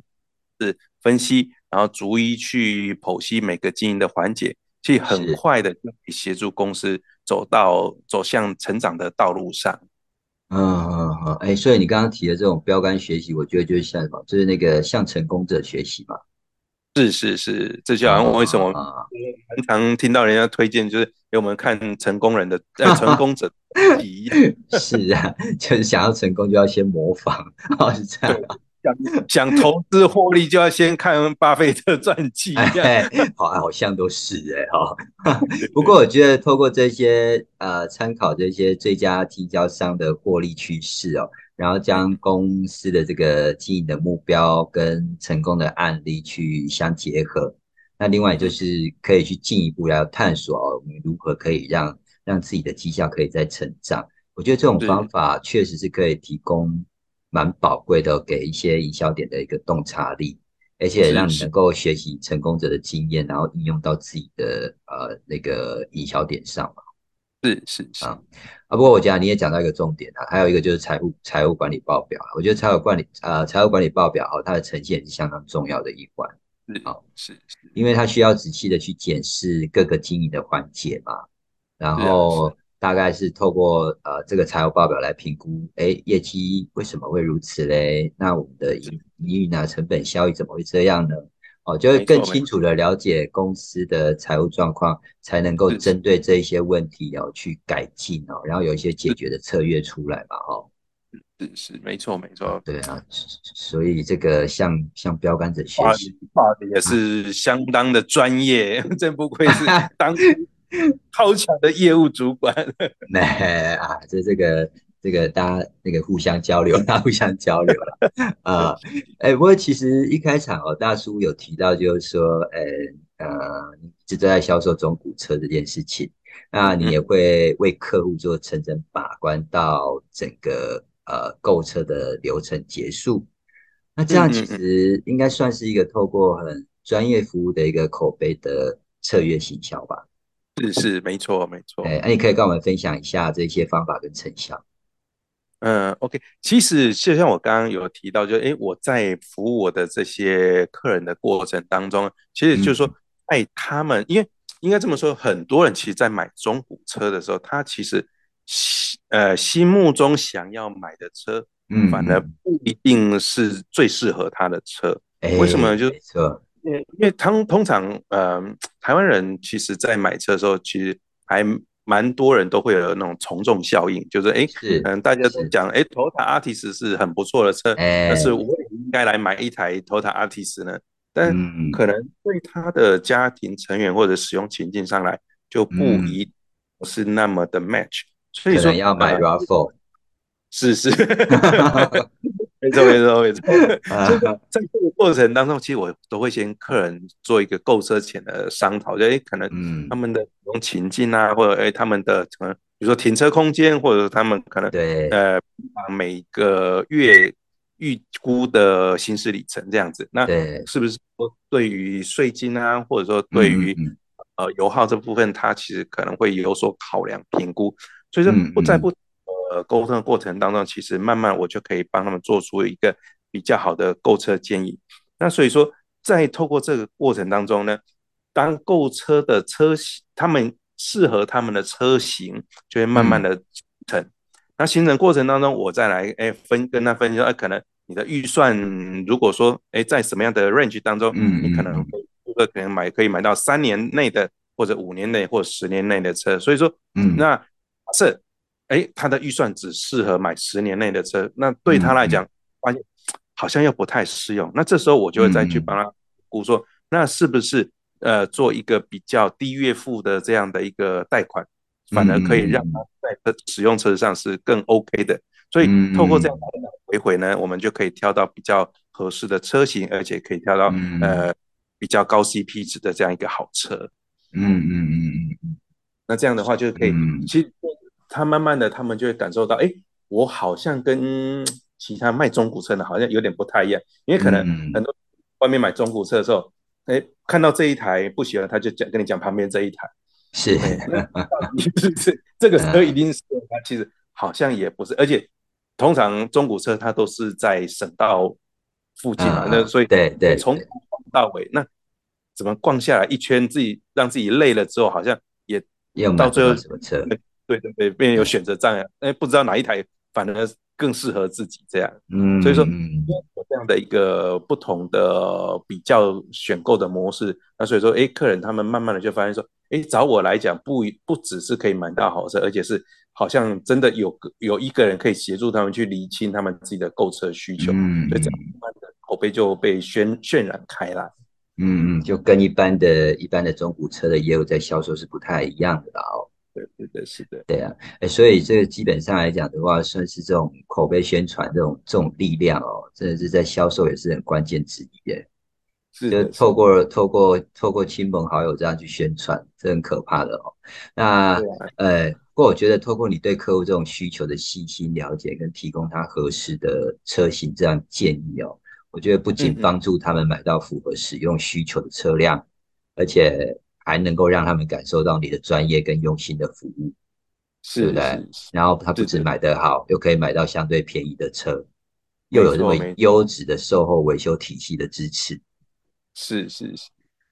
是分析，然后逐一去剖析每个经营的环节，去很快的就可以协助公司走到走向成长的道路上。嗯嗯嗯，哎，所以你刚刚提的这种标杆学习，我觉得就是像什么，就是那个向成功者学习嘛。是是是，这就好像为什么常常听到人家推荐，就是给我们看成功人的呃成功者一样。是啊，就是想要成功，就要先模仿，哦，是这样。想想投资获利，就要先看巴菲特传记。好，好像都是哎哈。不过我觉得透过这些呃参考这些最佳经销商的获利趋势哦，然后将公司的这个经营的目标跟成功的案例去相结合。那另外就是可以去进一步来探索哦，我们如何可以让让自己的绩效可以再成长。我觉得这种方法确实是可以提供。蛮宝贵的，给一些营销点的一个洞察力，而且让你能够学习成功者的经验，然后应用到自己的呃那个营销点上嘛。是是是啊，啊，不过我讲你也讲到一个重点啊，还有一个就是财务财务管理报表，我觉得财务管理呃财务管理报表哈，它的呈现是相当重要的一环。是啊，是是，因为它需要仔细的去检视各个经营的环节嘛，然后。大概是透过呃这个财务报表来评估，哎，业绩为什么会如此嘞？那我们的营营运啊成本效益怎么会这样呢？哦，就会更清楚的了解公司的财务状况，才能够针对这一些问题要去改进哦，然后有一些解决的策略出来嘛，哦，是是没错没错，对啊，所以这个向向标杆者学习，也是相当的专业，真不愧是当。超强的业务主管，那啊，这这个这个大家那个互相交流，大家互相交流了啊。哎，不过其实一开场哦，大叔有提到，就是说，呃呃，一直在销售中古车这件事情，那你也会为客户做层层把关到整个呃购车的流程结束。那这样其实应该算是一个透过很专业服务的一个口碑的策略行销吧？是是，没错没错。哎，那你可以跟我们分享一下这些方法跟成效。嗯，OK，其实就像我刚刚有提到，就哎，我在服务我的这些客人的过程当中，其实就是说，哎，他们因为应该这么说，很多人其实，在买中古车的时候，他其实心呃心目中想要买的车，嗯，反而不一定是最适合他的车。为什么？就是因为因为通通常，呃，台湾人其实在买车的时候，其实还。蛮多人都会有那种从众效应，就是哎，嗯，大家都讲哎，Toyota Artis 是很不错的车，但是我也应该来买一台 Toyota Artis 呢。但可能对他的家庭成员或者使用情境上来，就不一不是那么的 match。所以说要买 Rav4，是是。没错，没错，没错。在这个过程当中，其实我都会先客人做一个购车前的商讨，就哎，可能他们的使用情境啊，或者哎，他们的可能比如说停车空间，或者他们可能对。呃，每个月预估的行驶里程这样子，那是不是说对于税金啊，或者说对于呃油耗这部分，它其实可能会有所考量评估，所以说不在不。呃，沟通的过程当中，其实慢慢我就可以帮他们做出一个比较好的购车建议。那所以说，在透过这个过程当中呢，当购车的车型，他们适合他们的车型，就会慢慢的成。那形成过程当中，我再来哎分跟他分析说，哎，可能你的预算如果说哎在什么样的 range 当中，嗯，你可能顾客可能买可以买到三年内的，或者五年内或十年内的车。所以说，嗯，那假设。哎，他的预算只适合买十年内的车，那对他来讲，发现好像又不太适用。那这时候我就会再去帮他估说，那是不是呃做一个比较低月付的这样的一个贷款，反而可以让他在使用车上是更 OK 的。所以透过这样来回回呢，我们就可以挑到比较合适的车型，而且可以挑到呃比较高 CP 值的这样一个好车。嗯嗯嗯嗯嗯。那这样的话就可以，其实。他慢慢的，他们就会感受到，哎，我好像跟其他卖中古车的好像有点不太一样，因为可能很多外面买中古车的时候，哎，看到这一台不喜欢，他就讲跟你讲旁边这一台，是，这个车一定是他，其实好像也不是，而且通常中古车它都是在省道附近嘛，那所以对对，从头到尾，那怎么逛下来一圈，自己让自己累了之后，好像也到最后什么车？对对对，变有选择障碍，哎，不知道哪一台反而更适合自己这样。嗯，所以说有这样的一个不同的比较选购的模式，那所以说，哎，客人他们慢慢的就发现说，哎，找我来讲，不不只是可以买到好车，而且是好像真的有个有一个人可以协助他们去理清他们自己的购车需求。嗯，所以这样慢慢的口碑就被渲渲染开来。嗯嗯，就跟一般的一般的中古车的业务在销售是不太一样的哦。对的，是的，对啊，哎，所以这个基本上来讲的话，算是这种口碑宣传这种这种力量哦，真的是在销售也是很关键之一耶。是，就透过透过透过亲朋好友这样去宣传，这很可怕的哦。那呃，不过我觉得透过你对客户这种需求的细心了解，跟提供他合适的车型这样建议哦，我觉得不仅帮助他们买到符合使用需求的车辆，而且。还能够让他们感受到你的专业跟用心的服务，是不对？然后他不止买得好，又可以买到相对便宜的车，又有这么优质的售后维修体系的支持，是是是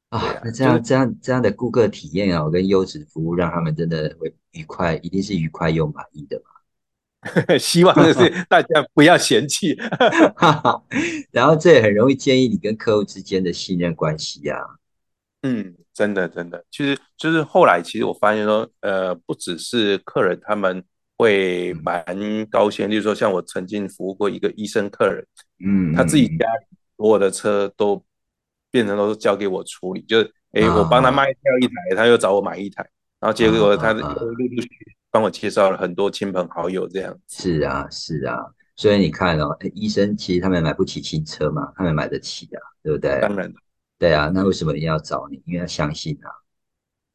啊！那这样这样这样的顾客体验啊，跟优质服务，让他们真的会愉快，一定是愉快又满意的嘛？希望的是 大家不要嫌弃，然后这也很容易建立你跟客户之间的信任关系呀。嗯。真的，真的，其实就是后来，其实我发现说，呃，不只是客人他们会蛮高兴，例如说，像我曾经服务过一个医生客人，嗯，他自己家所有的车都变成都是交给我处理，就是，哎，我帮他卖掉一台，他又找我买一台，然后结果他陆陆续帮我介绍了很多亲朋好友这样。是啊，是啊，所以你看哦，医生其实他们买不起新车嘛，他们买得起啊，对不对？当然。对啊，那为什么一定要找你？因为他相信啊。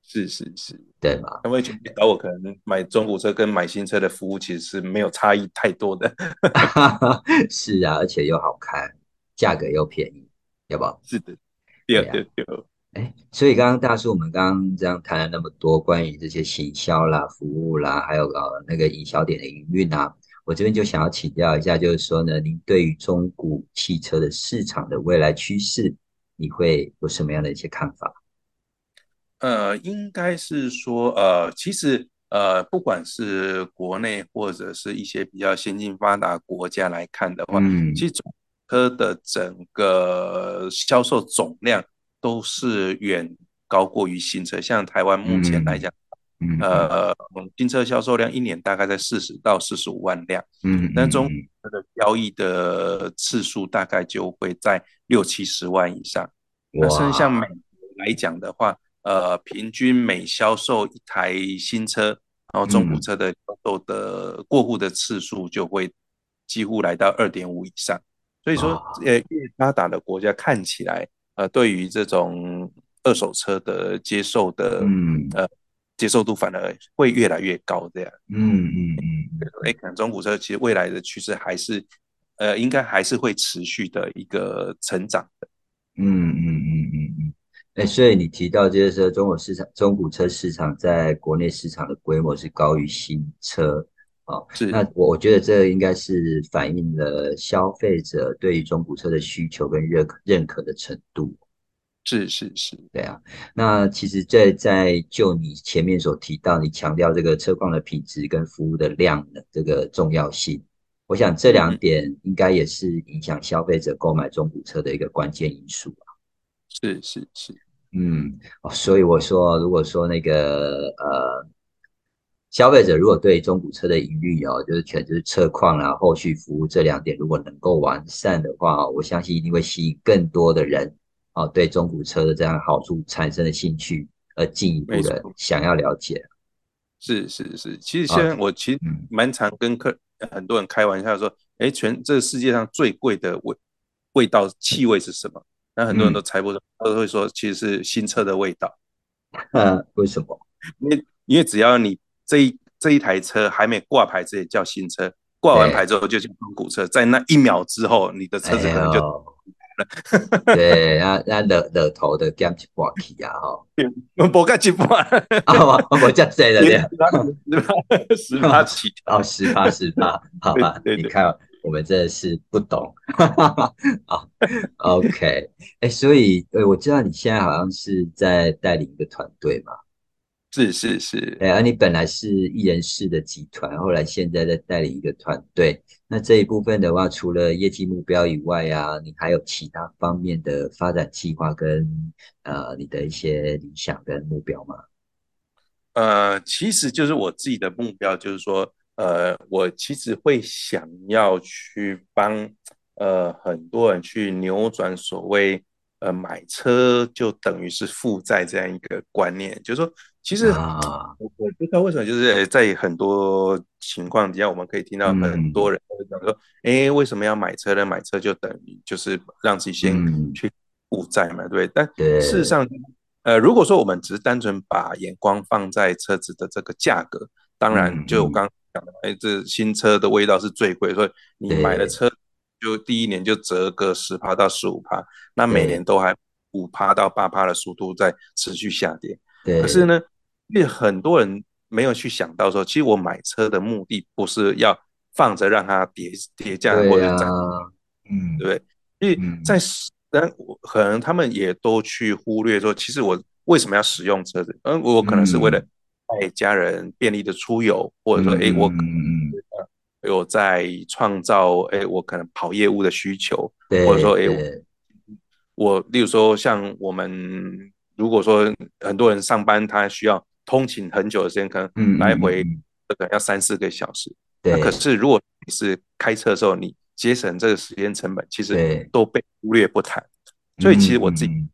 是是是，对吗？他们找我可能买中古车跟买新车的服务其实是没有差异太多的。是啊，而且又好看，价格又便宜，要不？是的，对对对。哎，所以刚刚大叔，我们刚刚这样谈了那么多关于这些行销啦、服务啦，还有呃那个营销点的营运啊，我这边就想要请教一下，就是说呢，您对于中古汽车的市场的未来趋势，你会有什么样的一些看法？呃，应该是说，呃，其实，呃，不管是国内或者是一些比较先进发达国家来看的话，嗯，其实科的整个销售总量都是远高过于新车。像台湾目前来讲，呃，新车销售量一年大概在四十到四十五万辆，嗯，那中车的交易的次数大概就会在六七十万以上。那甚至像美国来讲的话，呃，平均每销售一台新车，然后中古车的销售的过户的次数就会几乎来到二点五以上。所以说，呃，越发达的国家看起来，呃，对于这种二手车的接受的，嗯，呃，接受度反而会越来越高。这样，嗯嗯嗯，哎，可能中古车其实未来的趋势还是，呃，应该还是会持续的一个成长的。嗯嗯嗯嗯嗯。哎，所以你提到就是说，中国市场中古车市场在国内市场的规模是高于新车，哦，是。那我我觉得这应该是反映了消费者对于中古车的需求跟认可认可的程度。是是是，对啊。那其实这在就你前面所提到，你强调这个车况的品质跟服务的量的这个重要性，我想这两点应该也是影响消费者购买中古车的一个关键因素啊。是是是，嗯，哦，所以我说，如果说那个呃，消费者如果对中古车的疑虑哦，就是全就是车况啊、后续服务这两点如果能够完善的话，我相信一定会吸引更多的人哦，对中古车的这样好处产生了兴趣，而进一步的想要了解。是是是，其实现在我其实蛮常跟客很多人开玩笑说，哎，全这个世界上最贵的味味道气味是什么？那很多人都猜不出，都会说其实是新车的味道。嗯，为什么？因为因为只要你这一这一台车还没挂牌，这也叫新车；挂完牌之后就叫中古车。在那一秒之后，你的车子可能就 了。对，那那惹惹头的减一半去啊！哈，我不干一半，啊，我这样子的，十八起，哦，十八十八，好吧，你看。我们真的是不懂，好，OK，哎，所以，呃，我知道你现在好像是在带领一个团队嘛，是是是，哎，而你本来是一人式的集团，后来现在在带领一个团队，那这一部分的话，除了业绩目标以外啊，你还有其他方面的发展计划跟呃你的一些理想跟目标吗？呃，其实就是我自己的目标，就是说。呃，我其实会想要去帮呃很多人去扭转所谓呃买车就等于是负债这样一个观念，就是说，其实我我不知道为什么，就是在很多情况底下，我们可以听到很多人会讲说，哎，为什么要买车呢？买车就等于就是让自己先去负债嘛，对不对？但事实上，呃，如果说我们只是单纯把眼光放在车子的这个价格，当然就我刚。讲的哎，这新车的味道是最贵，所以你买了车就第一年就折个十趴到十五趴，那每年都还五趴到八趴的速度在持续下跌。对，可是呢，因为很多人没有去想到说，其实我买车的目的不是要放着让它跌跌价或者涨，嗯，对不对？因为在但可能他们也都去忽略说，其实我为什么要使用车子？嗯，我可能是为了。带家人便利的出游，或者说，哎，我有在创造，哎，我可能跑业务的需求，或者说，哎，我，例如说，像我们如果说很多人上班，他需要通勤很久的时间，可能来回可能要三四个小时。那可是如果你是开车的时候，你节省这个时间成本，其实都被忽略不谈。所以，其实我自己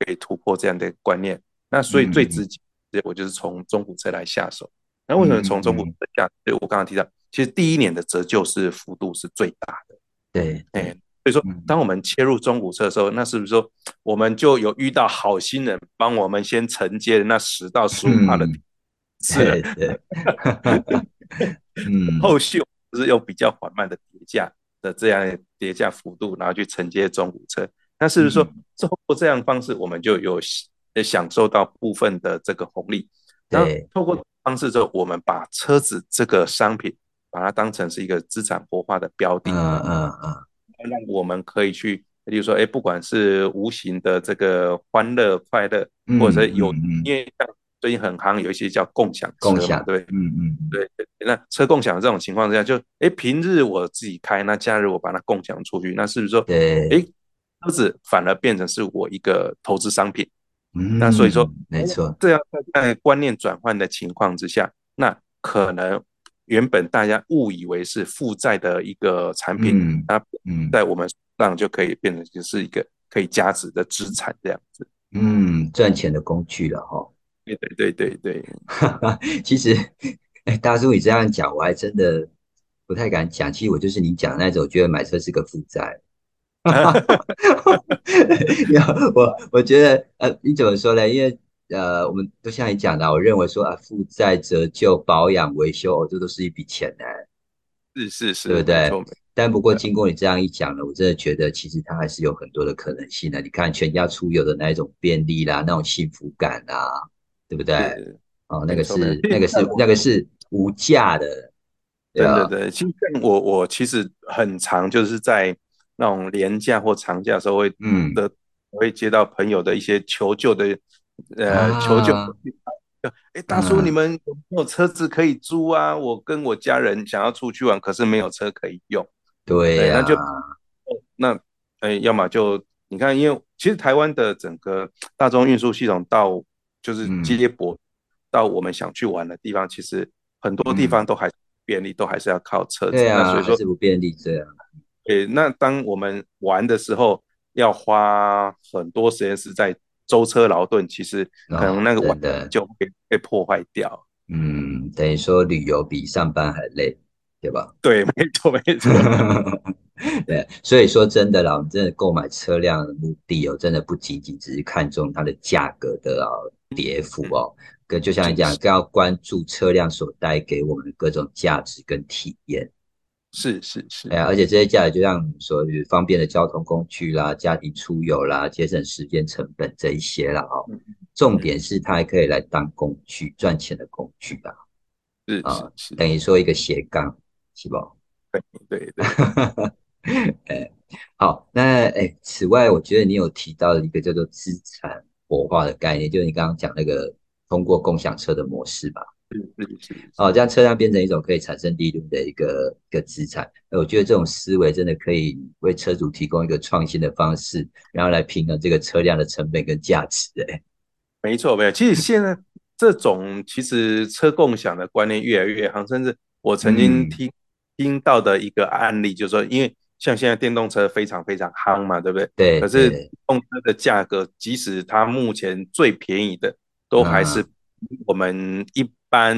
可以突破这样的观念。那所以最直接。我就是从中古车来下手，那为什么从中古车下？对我刚刚提到，其实第一年的折旧是幅度是最大的。对，哎，所以说，当我们切入中古车的时候，那是不是说我们就有遇到好心人帮我们先承接那十到十五趴的？是，嗯，后续是用比较缓慢的叠加的这样叠加幅度，然后去承接中古车。那是不是说，通过这样方式，我们就有享受到部分的这个红利？然后透过方式之后，我们把车子这个商品，把它当成是一个资产活化的标的。嗯嗯嗯。让我们可以去，比如说，哎，不管是无形的这个欢乐、快乐，或者有，因为像最近很夯，有一些叫共享共享，对，嗯嗯，对。那车共享这种情况之下，就，哎，平日我自己开，那假日我把它共享出去，那是不是说，对，哎，车子反而变成是我一个投资商品？嗯，那所以说，没错，这样在观念转换的情况之下，那可能。原本大家误以为是负债的一个产品，那在我们上就可以变成就是一个可以加值的资产这样子。嗯，赚钱的工具了哈。对对对对对。其实，哎，大叔你这样讲，我还真的不太敢讲。其实我就是你讲那种，觉得买车是个负债。我我觉得，呃，你怎么说呢？因为。呃，我们都像你讲的，我认为说啊，负债折旧、保养、维修，哦这都是一笔钱呢。是是是，对不对？但不过经过你这样一讲呢，我真的觉得其实它还是有很多的可能性的。你看全家出游的那一种便利啦，那种幸福感啊，对不对？哦，那个是那个是那个是无价的。对对对，其实我我其实很常就是在那种廉价或长假的时候会嗯的，会接到朋友的一些求救的。呃，求救！哎，大叔，你们有没有车子可以租啊？我跟我家人想要出去玩，可是没有车可以用。对，那就那哎，要么就你看，因为其实台湾的整个大众运输系统到就是接驳到我们想去玩的地方，其实很多地方都还便利，都还是要靠车子。对啊，所以说是不便利这样。对，那当我们玩的时候，要花很多时间是在。舟车劳顿，其实可能那个玩的就会被破坏掉。嗯，等于说旅游比上班还累，对吧？对，没错，没错。对，所以说真的啦，我们真的购买车辆的目的哦，真的不仅仅只是看重它的价格的跌幅哦，跟就像你讲，更要关注车辆所带给我们的各种价值跟体验。是是是，哎呀，而且这些价值就像说方便的交通工具啦、家庭出游啦、节省时间成本这一些啦，哦，重点是它还可以来当工具赚钱的工具啦，是啊，是等于说一个斜杠，是不？对对对，哎，好，那哎，此外，我觉得你有提到一个叫做资产活化的概念，就是你刚刚讲那个通过共享车的模式吧。哦，这样车辆变成一种可以产生利润的一个一个资产。我觉得这种思维真的可以为车主提供一个创新的方式，然后来平衡这个车辆的成本跟价值。哎，没错，没有。其实现在这种其实车共享的观念越来越夯，甚至我曾经听听到的一个案例，就是说，因为像现在电动车非常非常夯嘛，对不对？对。可是电动车的价格，即使它目前最便宜的，都还是我们一。般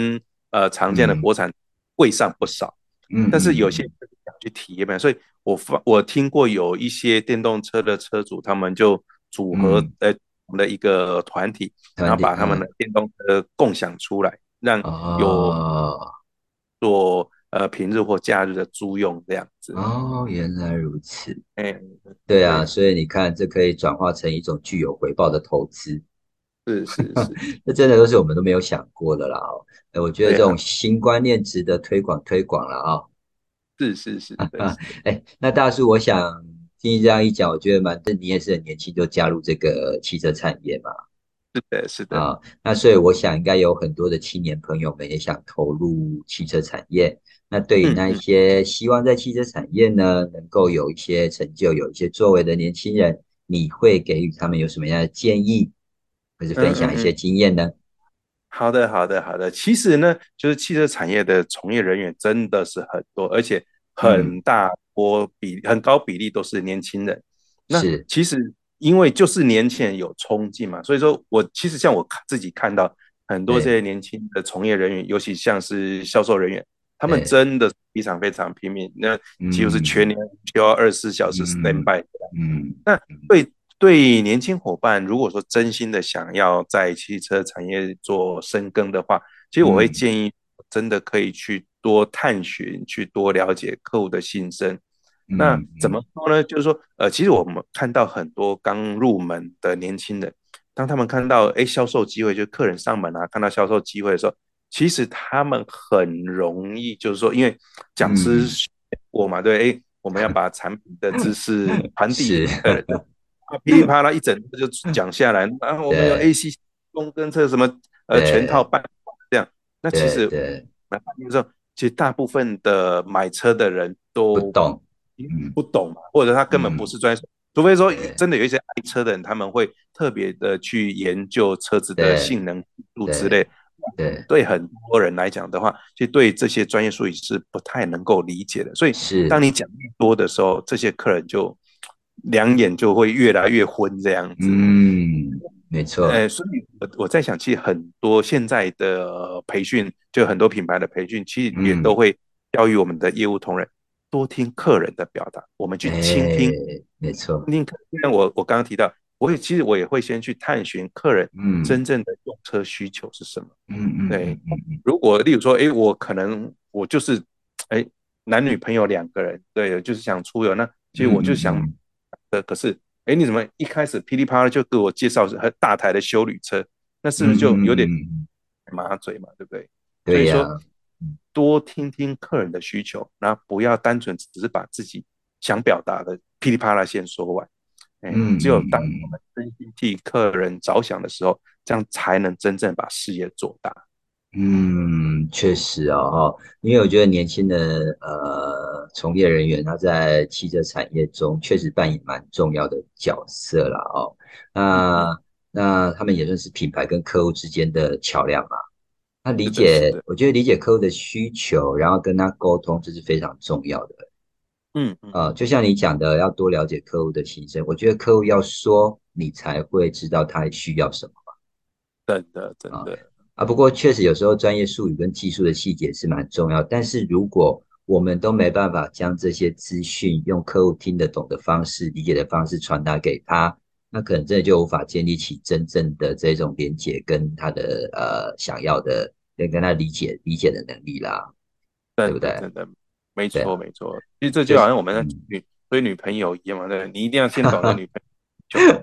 呃常见的国产贵上不少，嗯，但是有些想去体验嘛，所以我发我听过有一些电动车的车主，他们就组合呃我们的一个团体，然后把他们的电动车共享出来，让有做呃平日或假日的租用这样子。哦，原来如此，哎，对啊，所以你看，这可以转化成一种具有回报的投资。是是是，这真的都是我们都没有想过的啦哦。哎，我觉得这种新观念值得推广推广了啊。是是是，哎，那大叔，我想听你这样一讲，我觉得蛮，你也是很年轻就加入这个汽车产业嘛。是的，是的啊。那所以我想，应该有很多的青年朋友们也想投入汽车产业。那对于那一些希望在汽车产业呢，能够有一些成就、有一些作为的年轻人，你会给予他们有什么样的建议？或者分享一些经验呢？好的，好的，好的。其实呢，就是汽车产业的从业人员真的是很多，而且很大波比很高比例都是年轻人。那其实因为就是年轻人有冲劲嘛，所以说我其实像我自己看到很多这些年轻的从业人员，尤其像是销售人员，他们真的非常非常拼命，那几乎是全年需要二十四小时 stand by。嗯，那对对年轻伙伴，如果说真心的想要在汽车产业做深耕的话，其实我会建议，真的可以去多探寻，去多了解客户的心声。那怎么说呢？就是说，呃，其实我们看到很多刚入门的年轻人，当他们看到哎销售机会，就客人上门啊，看到销售机会的时候，其实他们很容易，就是说，因为讲师我嘛，对，哎，我们要把产品的知识传递，噼里啪啦一整就讲下来，然后我们有 AC 公跟车什么呃全套办这样，那其实来发现说，其实大部分的买车的人都不懂。不懂嘛，或者他根本不是专业，除非说真的有一些爱车的人，他们会特别的去研究车子的性能度之类。对，对很多人来讲的话，其实对这些专业术语是不太能够理解的。所以，当你讲越多的时候，这些客人就两眼就会越来越昏这样子。嗯，没错。哎，所以我我在想，其实很多现在的培训，就很多品牌的培训，其实也都会教育我们的业务同仁。多听客人的表达，我们去倾听，没错。听客，因为我我刚刚提到，我也其实我也会先去探寻客人真正的用车需求是什么。嗯嗯，对。如果例如说，哎，我可能我就是，哎，男女朋友两个人，对，就是想出游，那其实我就想，呃，可是，哎，你怎么一开始噼里啪啦就给我介绍很大台的修旅车，那是不是就有点麻嘴嘛？对不对？对呀。多听听客人的需求，然后不要单纯只是把自己想表达的噼里啪啦先说完。嗯，只有当我们真心替客人着想的时候，这样才能真正把事业做大。嗯，确实哦，因为我觉得年轻的呃从业人员他在汽车产业中确实扮演蛮重要的角色了哦。那那他们也算是品牌跟客户之间的桥梁嘛。他理解，我觉得理解客户的需求，然后跟他沟通，这是非常重要的。嗯，呃，就像你讲的，要多了解客户的心声。我觉得客户要说，你才会知道他需要什么嘛。真的，真的啊。不过确实有时候专业术语跟技术的细节是蛮重要。但是如果我们都没办法将这些资讯用客户听得懂的方式、理解的方式传达给他。那可能真的就无法建立起真正的这种连接，跟他的呃想要的，跟跟他理解理解的能力啦，对不对？真的，没错没错。其实这就好像我们女追女朋友一样嘛，对，你一定要先懂得 女朋友。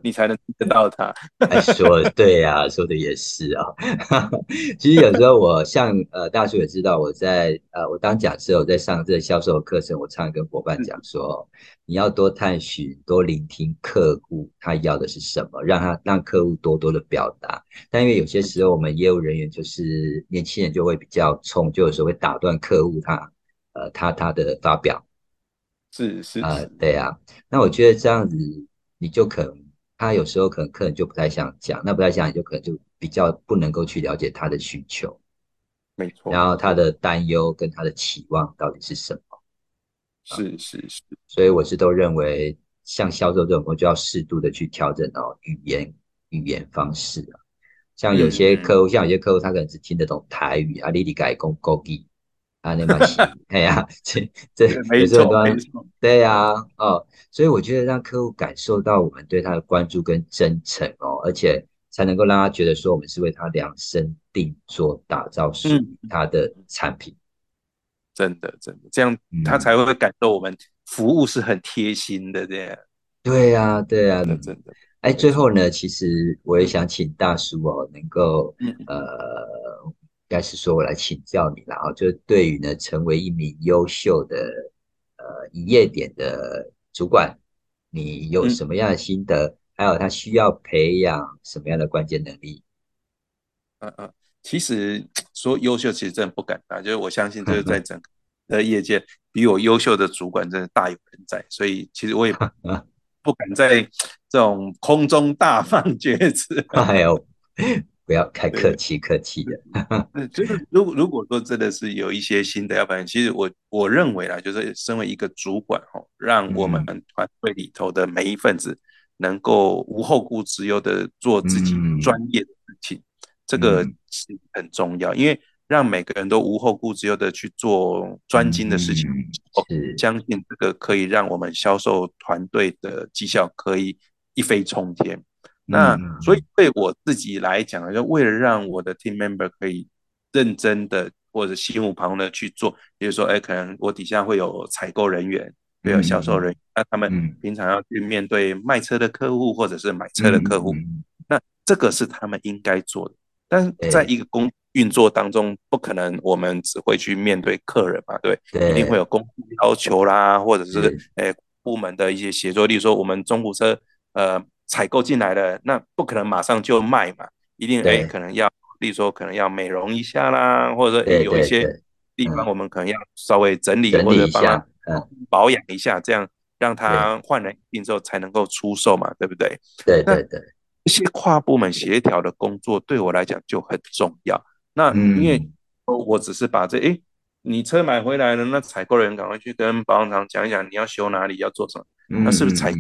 你才能得到他。说对呀，说的也是啊。其实有时候我像呃大叔也知道，我在呃我当讲师，我在上这销售课程，我常常跟伙伴讲说，你要多探寻、多聆听客户他要的是什么，让他让客户多多的表达。但因为有些时候我们业务人员就是年轻人，就会比较冲，就有时候会打断客户他呃他他的发表。是是啊，对啊。那我觉得这样子。你就可能，他有时候可能客人就不太想讲，那不太想你，就可能就比较不能够去了解他的需求，没错。然后他的担忧跟他的期望到底是什么？是是是。所以我是都认为，像销售这种，我就要适度的去调整哦语言语言方式啊。像有些客户，像有些客户，他可能只听得懂台语啊，你理解讲国语。啊，那么行，哎呀，这这没错，对呀，哦，所以我觉得让客户感受到我们对他的关注跟真诚哦，而且才能够让他觉得说我们是为他量身定做打造属于他的产品，真的真的，这样他才会感受我们服务是很贴心的这样。对呀，对呀，真的。哎，最后呢，其实我也想请大叔哦，能够呃。应该是说，我来请教你了啊，就是对于呢，成为一名优秀的呃营业点的主管，你有什么样的心得？还有他需要培养什么样的关键能力？嗯嗯，其实说优秀，其实真的不敢当，就是我相信，就是在整个业界，比我优秀的主管真的大有人在，所以其实我也 不敢在这种空中大放厥词。哎呦。不要太客气，客气的。就是如果如果说真的是有一些新的要不然其实我我认为啦，就是身为一个主管哦，让我们团队里头的每一份子能够无后顾之忧的做自己专业的事情，这个是很重要。因为让每个人都无后顾之忧的去做专精的事情，相信这个可以让我们销售团队的绩效可以一飞冲天。那所以对我自己来讲，就为了让我的 team member 可以认真的或者心无旁骛的去做，比如说，哎，可能我底下会有采购人员，会有销售人员，那他们平常要去面对卖车的客户或者是买车的客户，那这个是他们应该做的。但是在一个公运作当中，不可能我们只会去面对客人嘛，对，一定会有公司要求啦，或者是诶部门的一些协作，例如说我们中古车呃采购进来了，那不可能马上就卖嘛，一定诶可能要，例如说可能要美容一下啦，或者说有一些地方我们可能要稍微整理或者帮他保养一下，这样让他焕然一新之后才能够出售嘛，对不对？对对对，一些跨部门协调的工作对我来讲就很重要。那因为我只是把这哎，你车买回来了，那采购人赶快去跟保养厂讲一讲，你要修哪里，要做什么，那是不是才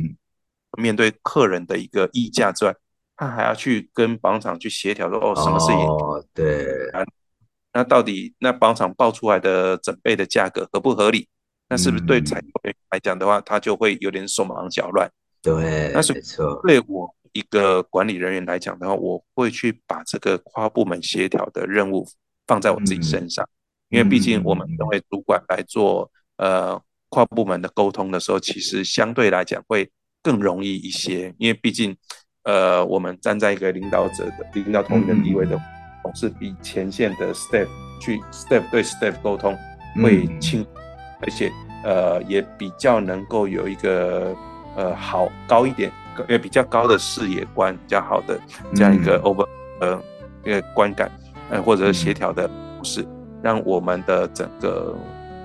面对客人的一个议价之外，他还要去跟保养厂去协调说哦，什么事情？哦，对。那到底那保养厂报出来的整备的价格合不合理？那是不是对采购人来讲的话，他就会有点手忙脚乱？对，那是没错。对我。一个管理人员来讲的话，我会去把这个跨部门协调的任务放在我自己身上，因为毕竟我们作为主管来做呃跨部门的沟通的时候，其实相对来讲会更容易一些，因为毕竟呃我们站在一个领导者的领导同一个地位的，总是比前线的 staff 去 staff 对 staff 沟通会轻，而且呃也比较能够有一个呃好高一点。也，比较高的视野观，比较好的这样一个 over 呃一个观感，呃或者是协调的模式，让我们的整个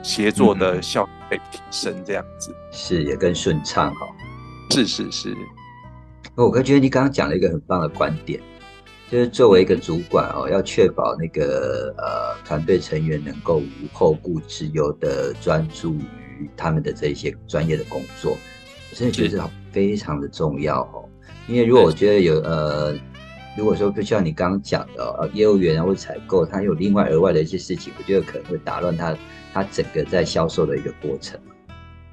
协作的效率提升，这样子。是也更顺畅哈。是是是，我觉得你刚刚讲了一个很棒的观点，就是作为一个主管哦，要确保那个呃团队成员能够无后顾之忧的专注于他们的这些专业的工作。我真的觉得非常的重要哦，因为如果我觉得有呃，如果说就像你刚刚讲的呃，业务员啊或采购，他有另外额外的一些事情，我觉得可能会打乱他他整个在销售的一个过程。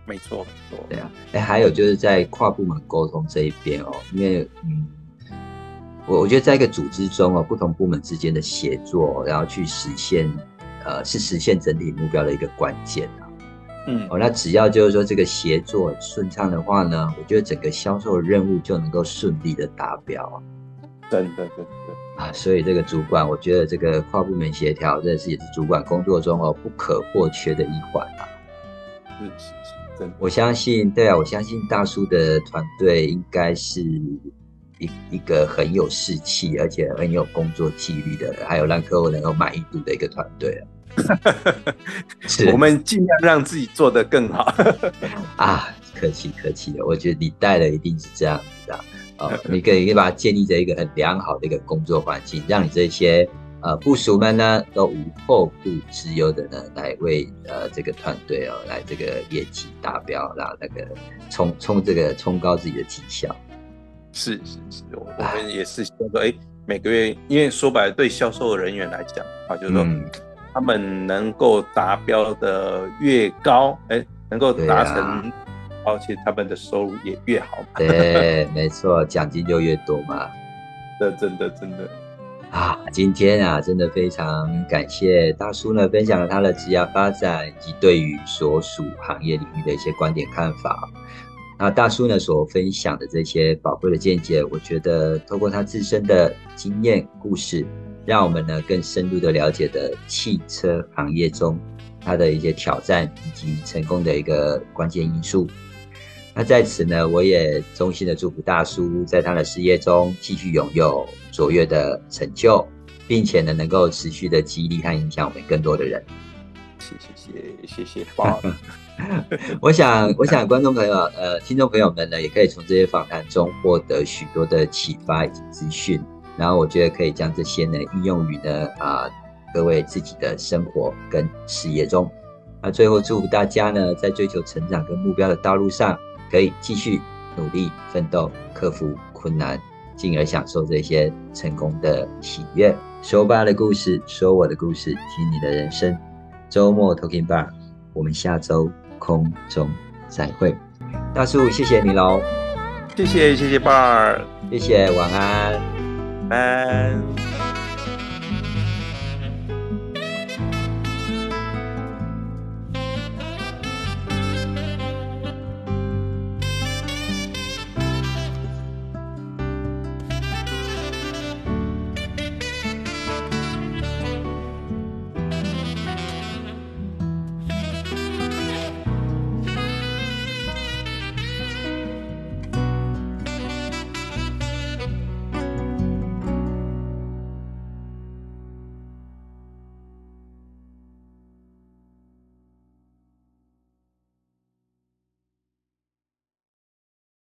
没错，没错对啊，哎，还有就是在跨部门沟通这一边哦，因为嗯，我我觉得在一个组织中哦，不同部门之间的协作，然后去实现呃，是实现整体目标的一个关键。嗯，哦，那只要就是说这个协作顺畅的话呢，我觉得整个销售任务就能够顺利的达标啊。真的，真的啊，所以这个主管，我觉得这个跨部门协调，这是也是主管工作中哦不可或缺的一环啊。是是是，真。我相信，对啊，我相信大叔的团队应该是一一个很有士气，而且很有工作纪律的，还有让客户能够满意度的一个团队啊。我们尽量让自己做得更好 啊！客气客气的，我觉得你带的一定是这样子的哦。你可以可以把它建立在一个很良好的一个工作环境，让你这些呃部署们呢都无后顾之忧的呢来为呃这个团队哦来这个业绩达标，然后那个冲冲这个冲高自己的绩效。是是是，我们也是说哎，每个月因为说白了，对销售人员来讲啊，就是说。他们能够达标的越高，哎，能够达成，而且他们的收入也越好。对，没错，奖金就越多嘛。这真的真的啊！今天啊，真的非常感谢大叔呢，分享了他的职业发展以及对于所属行业领域的一些观点看法。那大叔呢所分享的这些宝贵的见解，我觉得透过他自身的经验故事。让我们呢更深入的了解的汽车行业中它的一些挑战以及成功的一个关键因素。那在此呢，我也衷心的祝福大叔在他的事业中继续拥有卓越的成就，并且呢能够持续的激励和影响我们更多的人。谢谢谢谢谢谢。我想我想观众朋友呃听众朋友们呢也可以从这些访谈中获得许多的启发以及资讯。然后我觉得可以将这些呢应用于呢啊各位自己的生活跟事业中。那最后祝福大家呢在追求成长跟目标的道路上，可以继续努力奋斗，克服困难，进而享受这些成功的喜悦。说爸的故事，说我的故事，听你的人生。周末 Talking Bar，我们下周空中再会。大树，谢谢你喽，谢谢谢谢爸儿，谢谢，晚安，晚安。